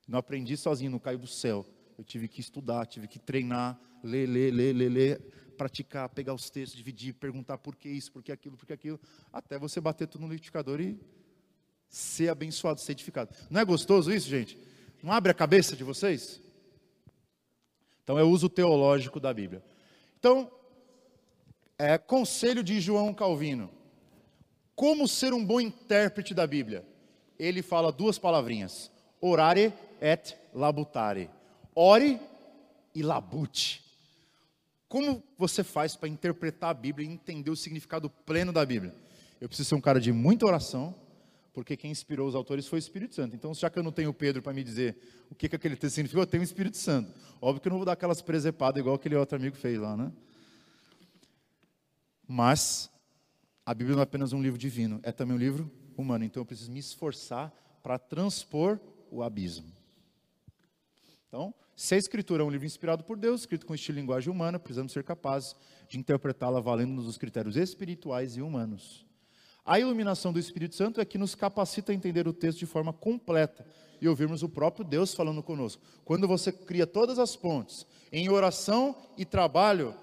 Não aprendi sozinho, não caiu do céu. Eu tive que estudar, tive que treinar, ler, ler, ler, ler, ler, praticar, pegar os textos, dividir, perguntar por que isso, por que aquilo, por que aquilo, até você bater tudo no liquidificador e ser abençoado, ser edificado. Não é gostoso isso, gente? Não abre a cabeça de vocês? Então é o uso teológico da Bíblia. Então, é, conselho de João Calvino. Como ser um bom intérprete da Bíblia? Ele fala duas palavrinhas: orare et labutare. Ore e labute. Como você faz para interpretar a Bíblia e entender o significado pleno da Bíblia? Eu preciso ser um cara de muita oração, porque quem inspirou os autores foi o Espírito Santo. Então, já que eu não tenho Pedro para me dizer o que, que aquele texto significou, eu tenho o Espírito Santo. Óbvio que eu não vou dar aquelas presepadas igual aquele outro amigo fez lá, né? Mas a Bíblia não é apenas um livro divino, é também um livro humano. Então, eu preciso me esforçar para transpor o abismo. Então, se a Escritura é um livro inspirado por Deus, escrito com estilo de linguagem humana, precisamos ser capazes de interpretá-la valendo-nos os critérios espirituais e humanos. A iluminação do Espírito Santo é que nos capacita a entender o texto de forma completa e ouvirmos o próprio Deus falando conosco. Quando você cria todas as pontes em oração e trabalho,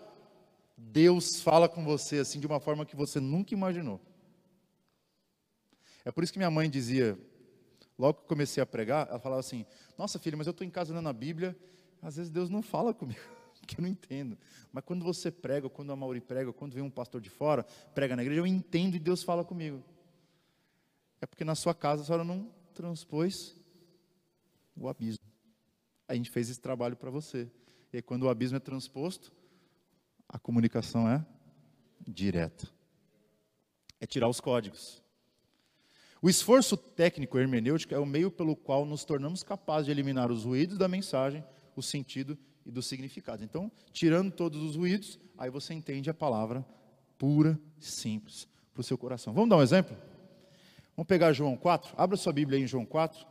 Deus fala com você assim de uma forma que você nunca imaginou. É por isso que minha mãe dizia, Logo que comecei a pregar, ela falava assim: Nossa filha, mas eu estou em casa lendo a Bíblia, às vezes Deus não fala comigo. que eu não entendo. Mas quando você prega, quando a Mauri prega, quando vem um pastor de fora, prega na igreja, eu entendo e Deus fala comigo. É porque na sua casa a senhora não transpôs o abismo. A gente fez esse trabalho para você. E aí, quando o abismo é transposto, a comunicação é direta. É tirar os códigos. O esforço técnico hermenêutico é o meio pelo qual nos tornamos capazes de eliminar os ruídos da mensagem, o sentido e do significado. Então, tirando todos os ruídos, aí você entende a palavra pura, simples, para o seu coração. Vamos dar um exemplo? Vamos pegar João 4. Abra sua Bíblia aí em João 4.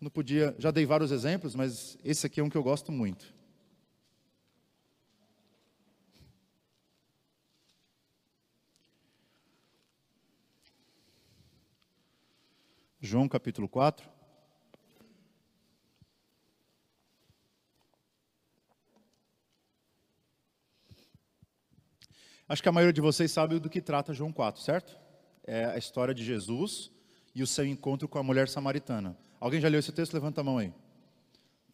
Não podia, já dei vários exemplos, mas esse aqui é um que eu gosto muito. João capítulo 4. Acho que a maioria de vocês sabe do que trata João 4, certo? É a história de Jesus e o seu encontro com a mulher samaritana. Alguém já leu esse texto? Levanta a mão aí.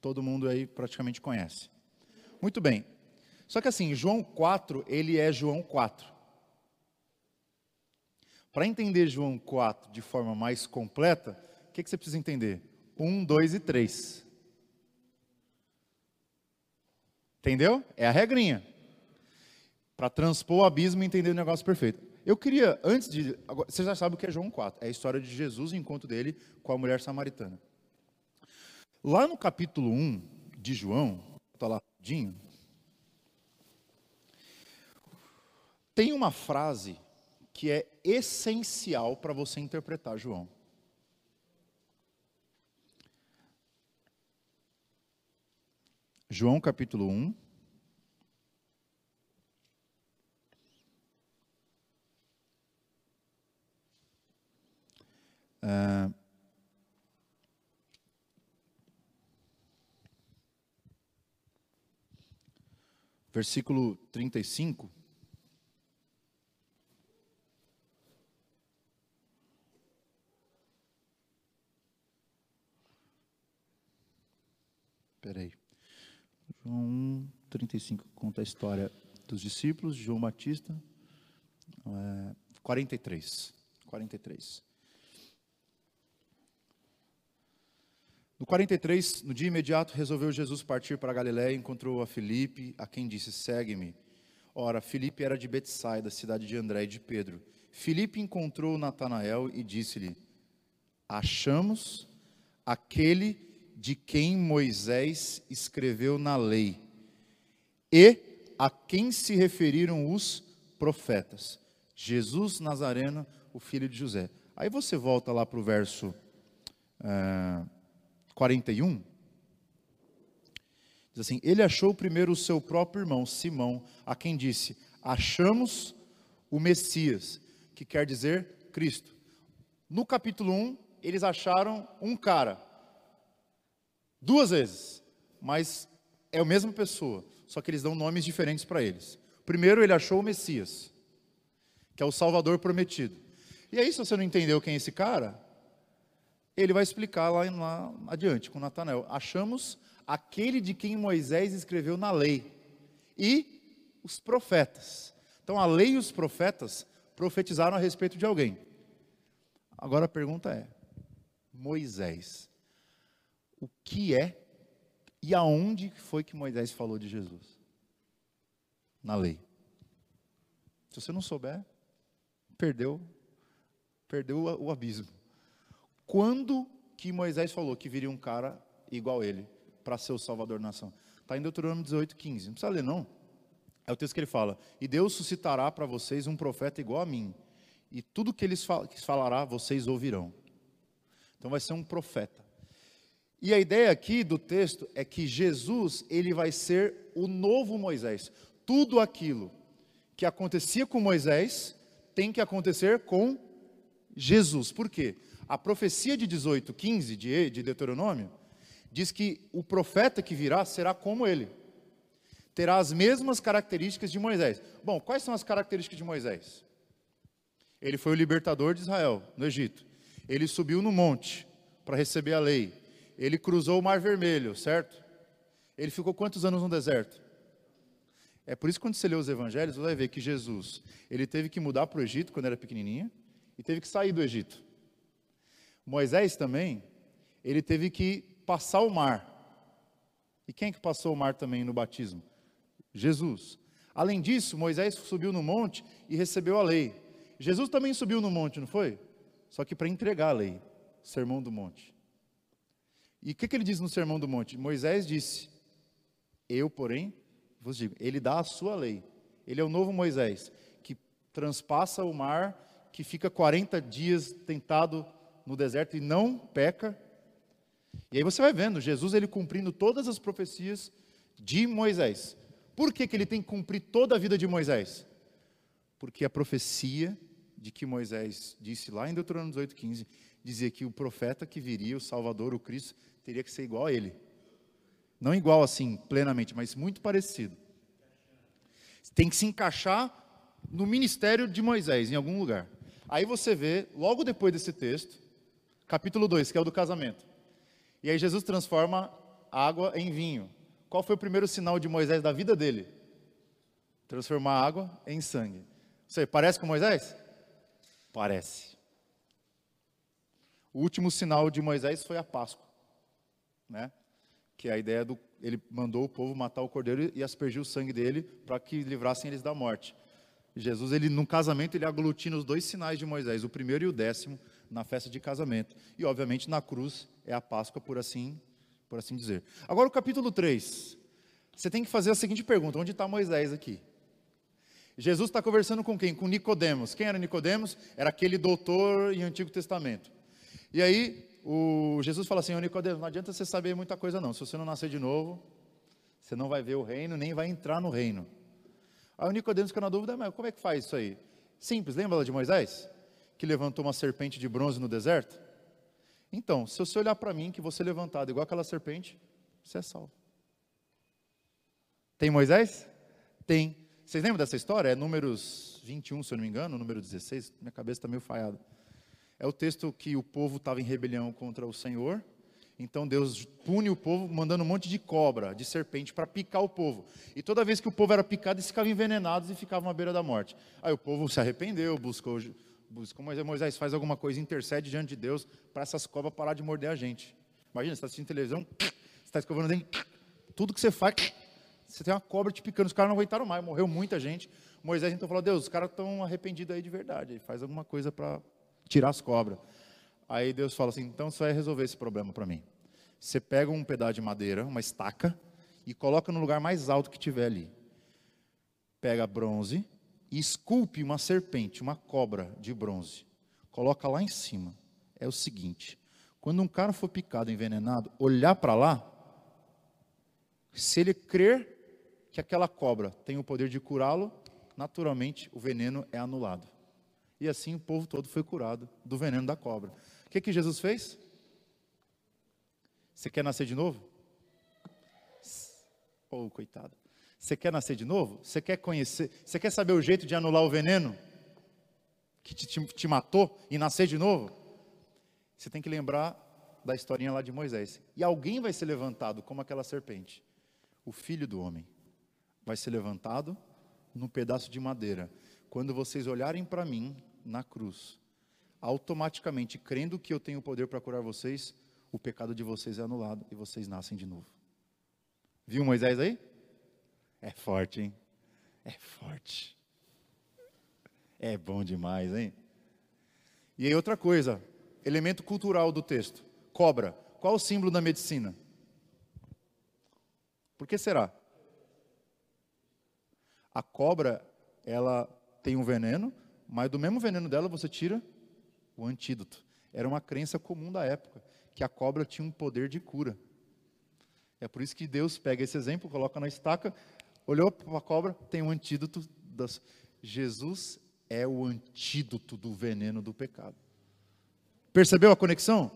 Todo mundo aí praticamente conhece. Muito bem. Só que assim, João 4, ele é João 4. Para entender João 4 de forma mais completa, o que, que você precisa entender? 1, 2 e 3. Entendeu? É a regrinha. Para transpor o abismo e entender o negócio perfeito. Eu queria, antes de. Agora, você já sabe o que é João 4. É a história de Jesus e o encontro dele com a mulher samaritana. Lá no capítulo 1 de João, está lá rapidinho. Tem uma frase que é essencial para você interpretar João. João capítulo 1, Uh, versículo 35. Espera aí. João 35 conta a história dos discípulos João Batista. É, 43. 43. No 43, no dia imediato, resolveu Jesus partir para Galiléia e encontrou a Filipe, a quem disse: Segue-me. Ora, Filipe era de Betsaida, cidade de André e de Pedro. Filipe encontrou Natanael e disse-lhe: Achamos aquele de quem Moisés escreveu na lei e a quem se referiram os profetas, Jesus Nazareno, o filho de José. Aí você volta lá para o verso. Uh, 41, diz assim: Ele achou primeiro o seu próprio irmão, Simão, a quem disse: Achamos o Messias, que quer dizer Cristo. No capítulo 1, eles acharam um cara, duas vezes, mas é a mesma pessoa, só que eles dão nomes diferentes para eles. Primeiro, ele achou o Messias, que é o Salvador prometido. E aí, se você não entendeu quem é esse cara, ele vai explicar lá, lá adiante com Natanael. Achamos aquele de quem Moisés escreveu na lei e os profetas. Então a lei e os profetas profetizaram a respeito de alguém. Agora a pergunta é: Moisés, o que é e aonde foi que Moisés falou de Jesus? Na lei. Se você não souber, perdeu, perdeu o abismo. Quando que Moisés falou que viria um cara igual ele para ser o salvador da nação? Está em Deuteronômio 18, 15. Não precisa ler, não. É o texto que ele fala: E Deus suscitará para vocês um profeta igual a mim, e tudo que ele falará, vocês ouvirão. Então vai ser um profeta. E a ideia aqui do texto é que Jesus, ele vai ser o novo Moisés. Tudo aquilo que acontecia com Moisés tem que acontecer com Jesus. Por quê? A profecia de 18, 15 de, de Deuteronômio diz que o profeta que virá será como ele. Terá as mesmas características de Moisés. Bom, quais são as características de Moisés? Ele foi o libertador de Israel no Egito. Ele subiu no monte para receber a lei. Ele cruzou o Mar Vermelho, certo? Ele ficou quantos anos no deserto? É por isso que quando você lê os evangelhos, você vai ver que Jesus, ele teve que mudar para o Egito quando era pequenininho e teve que sair do Egito. Moisés também, ele teve que passar o mar. E quem é que passou o mar também no batismo? Jesus. Além disso, Moisés subiu no monte e recebeu a lei. Jesus também subiu no monte, não foi? Só que para entregar a lei, sermão do monte. E o que, que ele diz no sermão do monte? Moisés disse: Eu, porém, vos digo, ele dá a sua lei. Ele é o novo Moisés, que transpassa o mar, que fica 40 dias tentado no deserto e não peca. E aí você vai vendo, Jesus ele cumprindo todas as profecias de Moisés. Por que, que ele tem que cumprir toda a vida de Moisés? Porque a profecia de que Moisés disse lá em Deuteronômio 18,15 dizia que o profeta que viria, o Salvador, o Cristo, teria que ser igual a ele. Não igual assim, plenamente, mas muito parecido. Tem que se encaixar no ministério de Moisés, em algum lugar. Aí você vê, logo depois desse texto, capítulo 2, que é o do casamento. E aí Jesus transforma água em vinho. Qual foi o primeiro sinal de Moisés da vida dele? Transformar água em sangue. Você parece com Moisés? Parece. O último sinal de Moisés foi a Páscoa, né? Que é a ideia do ele mandou o povo matar o cordeiro e aspergir o sangue dele para que livrassem eles da morte. Jesus, ele no casamento, ele aglutina os dois sinais de Moisés, o primeiro e o décimo, na festa de casamento. E obviamente na cruz é a Páscoa, por assim, por assim dizer. Agora o capítulo 3. Você tem que fazer a seguinte pergunta: onde está Moisés aqui? Jesus está conversando com quem? Com Nicodemos. Quem era Nicodemos? Era aquele doutor em Antigo Testamento. E aí o Jesus fala assim, Nicodemo, não adianta você saber muita coisa não. Se você não nascer de novo, você não vai ver o reino, nem vai entrar no reino. Aí o Nicodemo fica na dúvida, mas como é que faz isso aí? Simples, lembra lá de Moisés? Que levantou uma serpente de bronze no deserto? Então, se você olhar para mim, que você levantado igual aquela serpente, você é salvo. Tem Moisés? Tem. Vocês lembram dessa história? É números 21, se eu não me engano, número 16, minha cabeça está meio falhada. É o texto que o povo estava em rebelião contra o Senhor. Então Deus pune o povo mandando um monte de cobra, de serpente, para picar o povo. E toda vez que o povo era picado, eles ficavam envenenados e ficavam à beira da morte. Aí o povo se arrependeu, buscou, buscou Moisés faz alguma coisa, intercede diante de Deus para essas cobras parar de morder a gente. Imagina, você está assistindo televisão, você está escovando o dente, tudo que você faz, você tem uma cobra te picando, os caras não aguentaram mais, morreu muita gente. Moisés então falou, Deus, os caras estão arrependidos aí de verdade, faz alguma coisa para tirar as cobras. Aí Deus fala assim: então você vai resolver esse problema para mim. Você pega um pedaço de madeira, uma estaca, e coloca no lugar mais alto que tiver ali. Pega bronze e esculpe uma serpente, uma cobra de bronze. Coloca lá em cima. É o seguinte: quando um cara for picado, envenenado, olhar para lá, se ele crer que aquela cobra tem o poder de curá-lo, naturalmente o veneno é anulado. E assim o povo todo foi curado do veneno da cobra. O que, que Jesus fez? Você quer nascer de novo? Oh, coitado. Você quer nascer de novo? Você quer conhecer? Você quer saber o jeito de anular o veneno que te, te, te matou e nascer de novo? Você tem que lembrar da historinha lá de Moisés. E alguém vai ser levantado como aquela serpente. O filho do homem vai ser levantado num pedaço de madeira. Quando vocês olharem para mim na cruz, automaticamente crendo que eu tenho poder para curar vocês, o pecado de vocês é anulado e vocês nascem de novo. Viu Moisés aí? É forte, hein? É forte. É bom demais, hein? E aí outra coisa, elemento cultural do texto. Cobra. Qual o símbolo da medicina? Por que será? A cobra, ela tem um veneno, mas do mesmo veneno dela você tira o antídoto. Era uma crença comum da época, que a cobra tinha um poder de cura. É por isso que Deus pega esse exemplo, coloca na estaca, olhou para a cobra, tem um antídoto. Das... Jesus é o antídoto do veneno do pecado. Percebeu a conexão?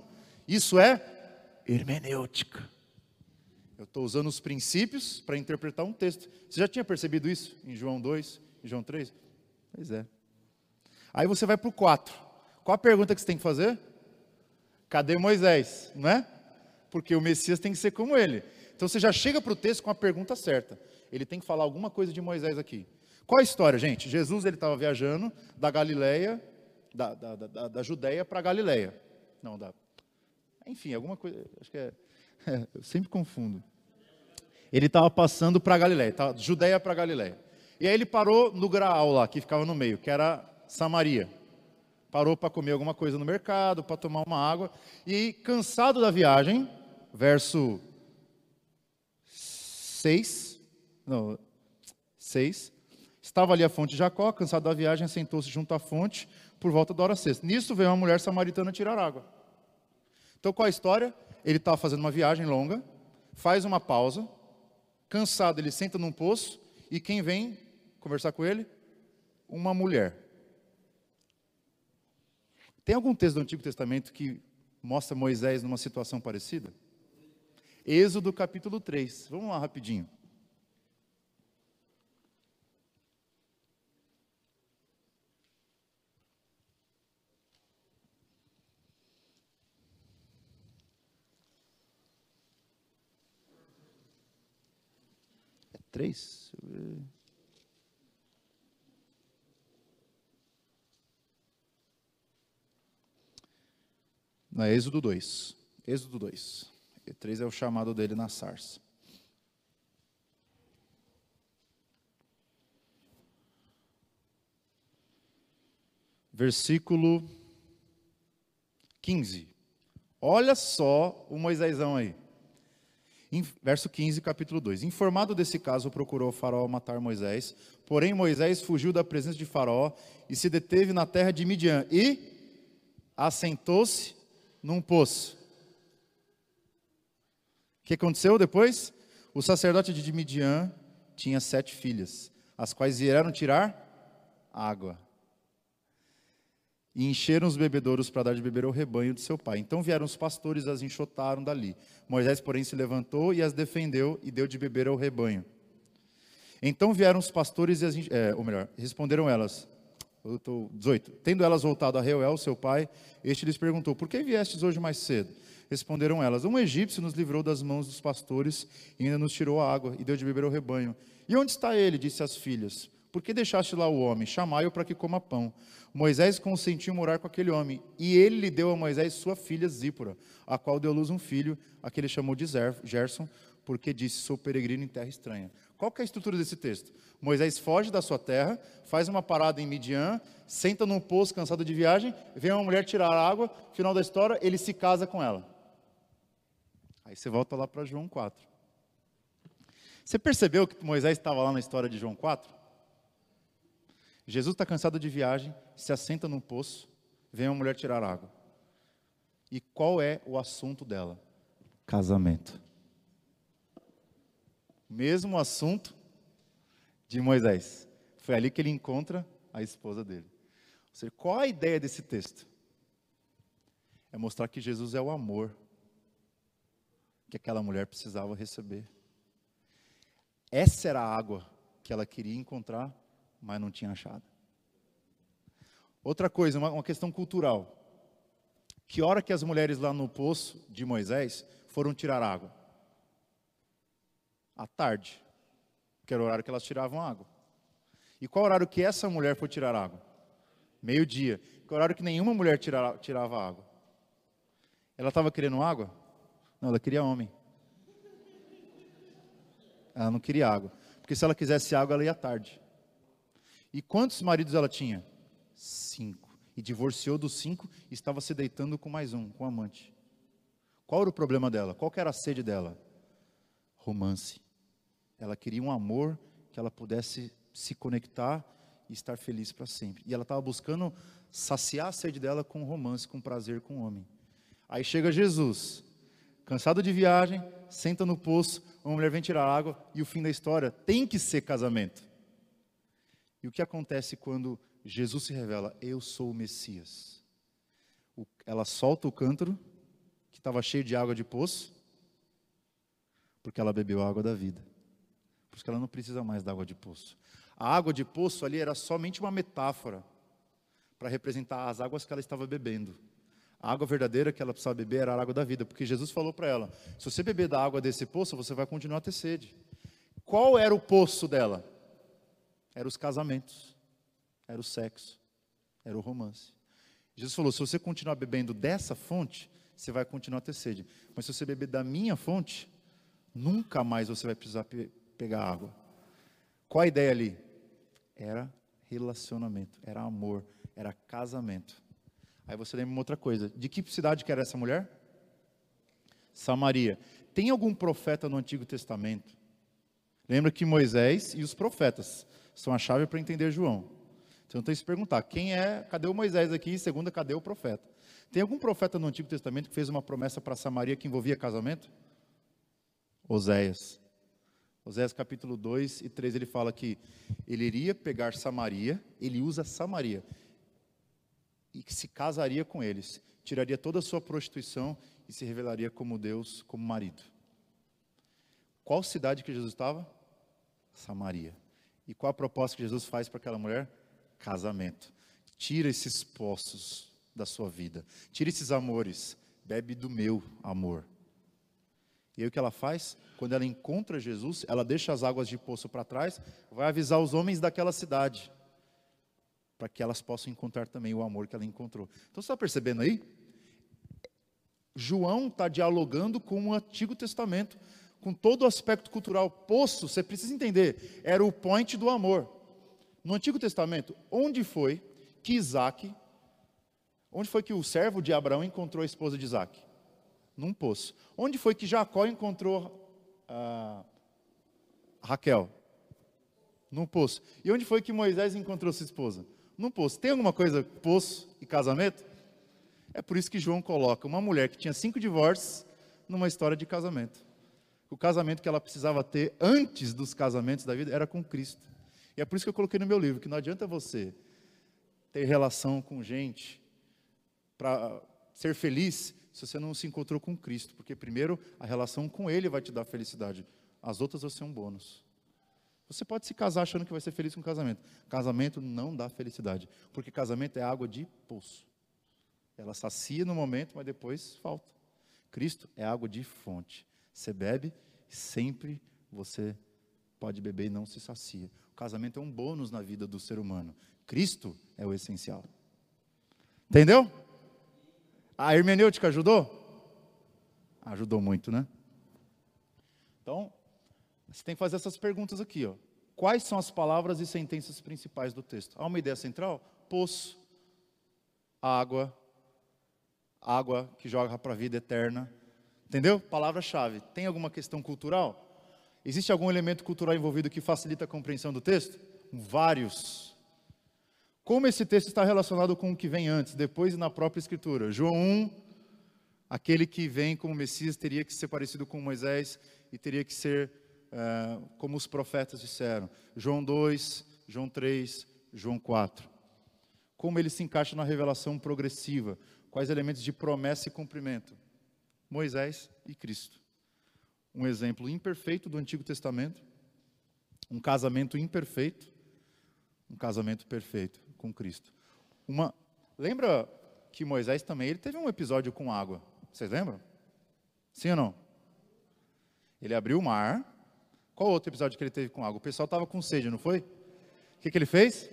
Isso é hermenêutica. Eu estou usando os princípios para interpretar um texto. Você já tinha percebido isso em João 2, em João 3? Pois é. Aí você vai para o 4. Qual a pergunta que você tem que fazer? Cadê Moisés? Não é? Porque o Messias tem que ser como ele. Então você já chega para o texto com a pergunta certa. Ele tem que falar alguma coisa de Moisés aqui. Qual a história, gente? Jesus ele estava viajando da Galileia, da, da, da, da Judéia para Galileia. Não, da. Enfim, alguma coisa. Acho que é. é eu sempre confundo. Ele estava passando para Galileia, tá? Judéia para Galileia. E aí ele parou no Graal lá, que ficava no meio, que era Samaria. Parou para comer alguma coisa no mercado, para tomar uma água. E cansado da viagem, verso 6, não, 6, estava ali a fonte de Jacó, cansado da viagem, sentou-se junto à fonte por volta da hora sexta. Nisso veio uma mulher samaritana tirar água. Então qual a história? Ele estava fazendo uma viagem longa, faz uma pausa, cansado, ele senta num poço, e quem vem conversar com ele? Uma mulher. Tem algum texto do Antigo Testamento que mostra Moisés numa situação parecida? Êxodo capítulo 3. Vamos lá rapidinho. É três? Não, é Êxodo 2. Êxodo 2. E 3 é o chamado dele na sarça. Versículo 15. Olha só o Moisésão aí. Verso 15, capítulo 2. Informado desse caso, procurou o faraó matar Moisés. Porém, Moisés fugiu da presença de faraó e se deteve na terra de Midian. E assentou-se num poço. O que aconteceu depois? O sacerdote de Midian tinha sete filhas, as quais vieram tirar água. E encheram os bebedouros para dar de beber ao rebanho de seu pai. Então vieram os pastores e as enxotaram dali. Moisés, porém, se levantou e as defendeu e deu de beber ao rebanho. Então vieram os pastores e as, é, ou melhor, responderam elas: 18. Tendo elas voltado a Reuel, seu pai, este lhes perguntou: Por que viestes hoje mais cedo? Responderam elas: Um egípcio nos livrou das mãos dos pastores e ainda nos tirou a água e deu de beber ao rebanho. E onde está ele? disse as filhas. Por que deixaste lá o homem? Chamai-o para que coma pão. Moisés consentiu morar com aquele homem, e ele lhe deu a Moisés sua filha Zípora, a qual deu luz um filho, a que ele chamou de Gerson, porque disse: Sou peregrino em terra estranha. Qual é a estrutura desse texto? Moisés foge da sua terra, faz uma parada em Midian, senta num poço cansado de viagem, vem uma mulher tirar água, final da história, ele se casa com ela. Aí você volta lá para João 4. Você percebeu que Moisés estava lá na história de João 4? Jesus está cansado de viagem, se assenta num poço, vem uma mulher tirar água. E qual é o assunto dela? Casamento mesmo assunto de Moisés. Foi ali que ele encontra a esposa dele. Ou seja, qual a ideia desse texto? É mostrar que Jesus é o amor que aquela mulher precisava receber. Essa era a água que ela queria encontrar, mas não tinha achado. Outra coisa, uma, uma questão cultural. Que hora que as mulheres lá no poço de Moisés foram tirar água? À tarde, que era o horário que elas tiravam água. E qual horário que essa mulher foi tirar água? Meio-dia. Que horário que nenhuma mulher tirava, água? Ela estava querendo água? Não, ela queria homem. Ela não queria água. Porque se ela quisesse água, ela ia tarde. E quantos maridos ela tinha? Cinco. E divorciou dos cinco e estava se deitando com mais um, com um amante. Qual era o problema dela? Qual era a sede dela? Romance. Ela queria um amor que ela pudesse se conectar e estar feliz para sempre. E ela estava buscando saciar a sede dela com romance, com prazer com o homem. Aí chega Jesus, cansado de viagem, senta no poço, uma mulher vem tirar água e o fim da história tem que ser casamento. E o que acontece quando Jesus se revela? Eu sou o Messias. ela solta o cântaro, que estava cheio de água de poço, porque ela bebeu a água da vida. Isso que ela não precisa mais da água de poço. A água de poço ali era somente uma metáfora para representar as águas que ela estava bebendo. A água verdadeira que ela precisava beber era a água da vida, porque Jesus falou para ela: se você beber da água desse poço, você vai continuar a ter sede. Qual era o poço dela? Era os casamentos, era o sexo, era o romance. Jesus falou: se você continuar bebendo dessa fonte, você vai continuar a ter sede. Mas se você beber da minha fonte, nunca mais você vai precisar pegar água. Qual a ideia ali? Era relacionamento, era amor, era casamento. Aí você lembra uma outra coisa. De que cidade que era essa mulher? Samaria. Tem algum profeta no Antigo Testamento? Lembra que Moisés e os profetas são a chave para entender João. Então tem que se perguntar, quem é, cadê o Moisés aqui? E segunda, cadê o profeta? Tem algum profeta no Antigo Testamento que fez uma promessa para Samaria que envolvia casamento? Oséias. Oséias capítulo 2 e 3 ele fala que ele iria pegar Samaria, ele usa Samaria, e que se casaria com eles, tiraria toda a sua prostituição e se revelaria como Deus, como marido. Qual cidade que Jesus estava? Samaria. E qual a proposta que Jesus faz para aquela mulher? Casamento. Tira esses poços da sua vida. Tira esses amores. Bebe do meu amor. E aí o que ela faz? Quando ela encontra Jesus, ela deixa as águas de poço para trás, vai avisar os homens daquela cidade, para que elas possam encontrar também o amor que ela encontrou. Então você está percebendo aí? João está dialogando com o Antigo Testamento, com todo o aspecto cultural. Poço, você precisa entender, era o point do amor. No Antigo Testamento, onde foi que Isaac, onde foi que o servo de Abraão encontrou a esposa de Isaac? Num poço. Onde foi que Jacó encontrou ah, Raquel? Num poço. E onde foi que Moisés encontrou sua esposa? Num poço. Tem alguma coisa, poço e casamento? É por isso que João coloca uma mulher que tinha cinco divórcios numa história de casamento. O casamento que ela precisava ter antes dos casamentos da vida era com Cristo. E é por isso que eu coloquei no meu livro que não adianta você ter relação com gente para ser feliz se você não se encontrou com Cristo, porque primeiro a relação com Ele vai te dar felicidade, as outras vão ser um bônus. Você pode se casar achando que vai ser feliz com casamento. Casamento não dá felicidade, porque casamento é água de poço. Ela sacia no momento, mas depois falta. Cristo é água de fonte. Você bebe, sempre você pode beber e não se sacia. O casamento é um bônus na vida do ser humano. Cristo é o essencial. Entendeu? A hermenêutica ajudou? Ajudou muito, né? Então, você tem que fazer essas perguntas aqui, ó. Quais são as palavras e sentenças principais do texto? Há uma ideia central? Poço, água, água que joga para a vida eterna. Entendeu? Palavra-chave. Tem alguma questão cultural? Existe algum elemento cultural envolvido que facilita a compreensão do texto? Vários. Como esse texto está relacionado com o que vem antes, depois e na própria Escritura? João 1, aquele que vem como Messias teria que ser parecido com Moisés e teria que ser uh, como os profetas disseram. João 2, João 3, João 4. Como ele se encaixa na revelação progressiva? Quais elementos de promessa e cumprimento? Moisés e Cristo. Um exemplo imperfeito do Antigo Testamento, um casamento imperfeito, um casamento perfeito com Cristo. Uma, lembra que Moisés também ele teve um episódio com água? Vocês lembram? Sim ou não? Ele abriu o mar. Qual outro episódio que ele teve com água? O pessoal estava com sede, não foi? O que, que ele fez?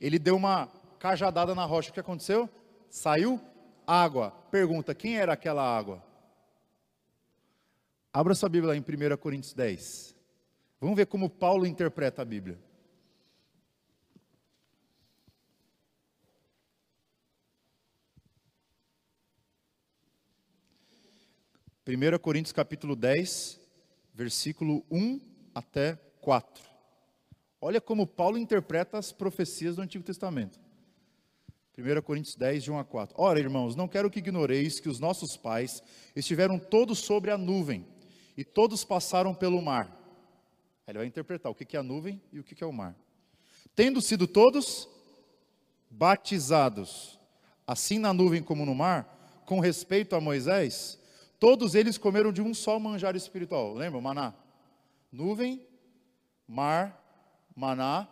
Ele deu uma cajadada na rocha. O que aconteceu? Saiu água. Pergunta: quem era aquela água? Abra sua Bíblia em 1 Coríntios 10. Vamos ver como Paulo interpreta a Bíblia. 1 Coríntios capítulo 10, versículo 1 até 4. Olha como Paulo interpreta as profecias do Antigo Testamento. 1 Coríntios 10, de 1 a 4. Ora, irmãos, não quero que ignoreis que os nossos pais estiveram todos sobre a nuvem, e todos passaram pelo mar. Aí ele vai interpretar o que é a nuvem e o que é o mar. Tendo sido todos batizados, assim na nuvem como no mar, com respeito a Moisés, Todos eles comeram de um só manjar espiritual. Lembra? Maná. Nuvem, mar, maná,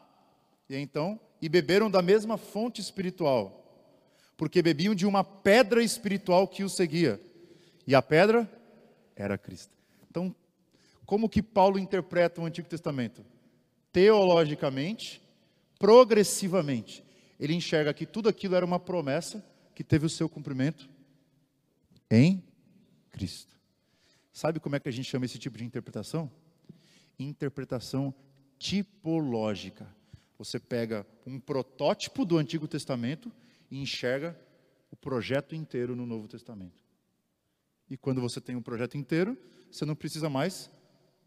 e então, e beberam da mesma fonte espiritual, porque bebiam de uma pedra espiritual que os seguia. E a pedra era Cristo. Então, Como que Paulo interpreta o Antigo Testamento? Teologicamente, progressivamente. Ele enxerga que tudo aquilo era uma promessa que teve o seu cumprimento em Cristo. Sabe como é que a gente chama esse tipo de interpretação? Interpretação tipológica. Você pega um protótipo do Antigo Testamento e enxerga o projeto inteiro no Novo Testamento. E quando você tem um projeto inteiro, você não precisa mais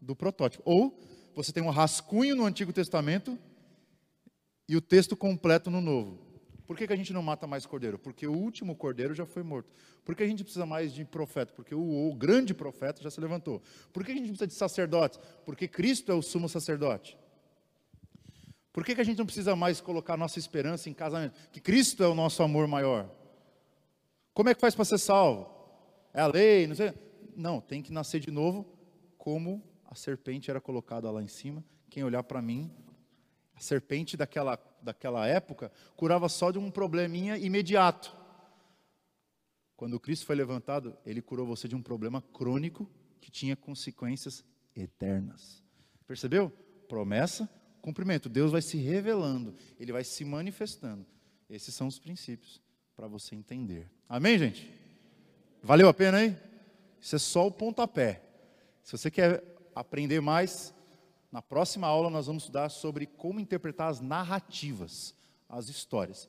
do protótipo. Ou você tem um rascunho no Antigo Testamento e o texto completo no Novo. Por que, que a gente não mata mais cordeiro? Porque o último cordeiro já foi morto. Por que a gente precisa mais de profeta? Porque o, o grande profeta já se levantou. Por que a gente precisa de sacerdotes? Porque Cristo é o sumo sacerdote. Por que, que a gente não precisa mais colocar nossa esperança em casamento? Que Cristo é o nosso amor maior. Como é que faz para ser salvo? É a lei, não sei. Não, tem que nascer de novo, como a serpente era colocada lá em cima. Quem olhar para mim, a serpente daquela, daquela época curava só de um probleminha imediato. Quando Cristo foi levantado, ele curou você de um problema crônico que tinha consequências eternas. Percebeu? Promessa, cumprimento. Deus vai se revelando, ele vai se manifestando. Esses são os princípios para você entender. Amém, gente? Valeu a pena aí? Isso é só o pontapé. Se você quer aprender mais, na próxima aula nós vamos estudar sobre como interpretar as narrativas, as histórias.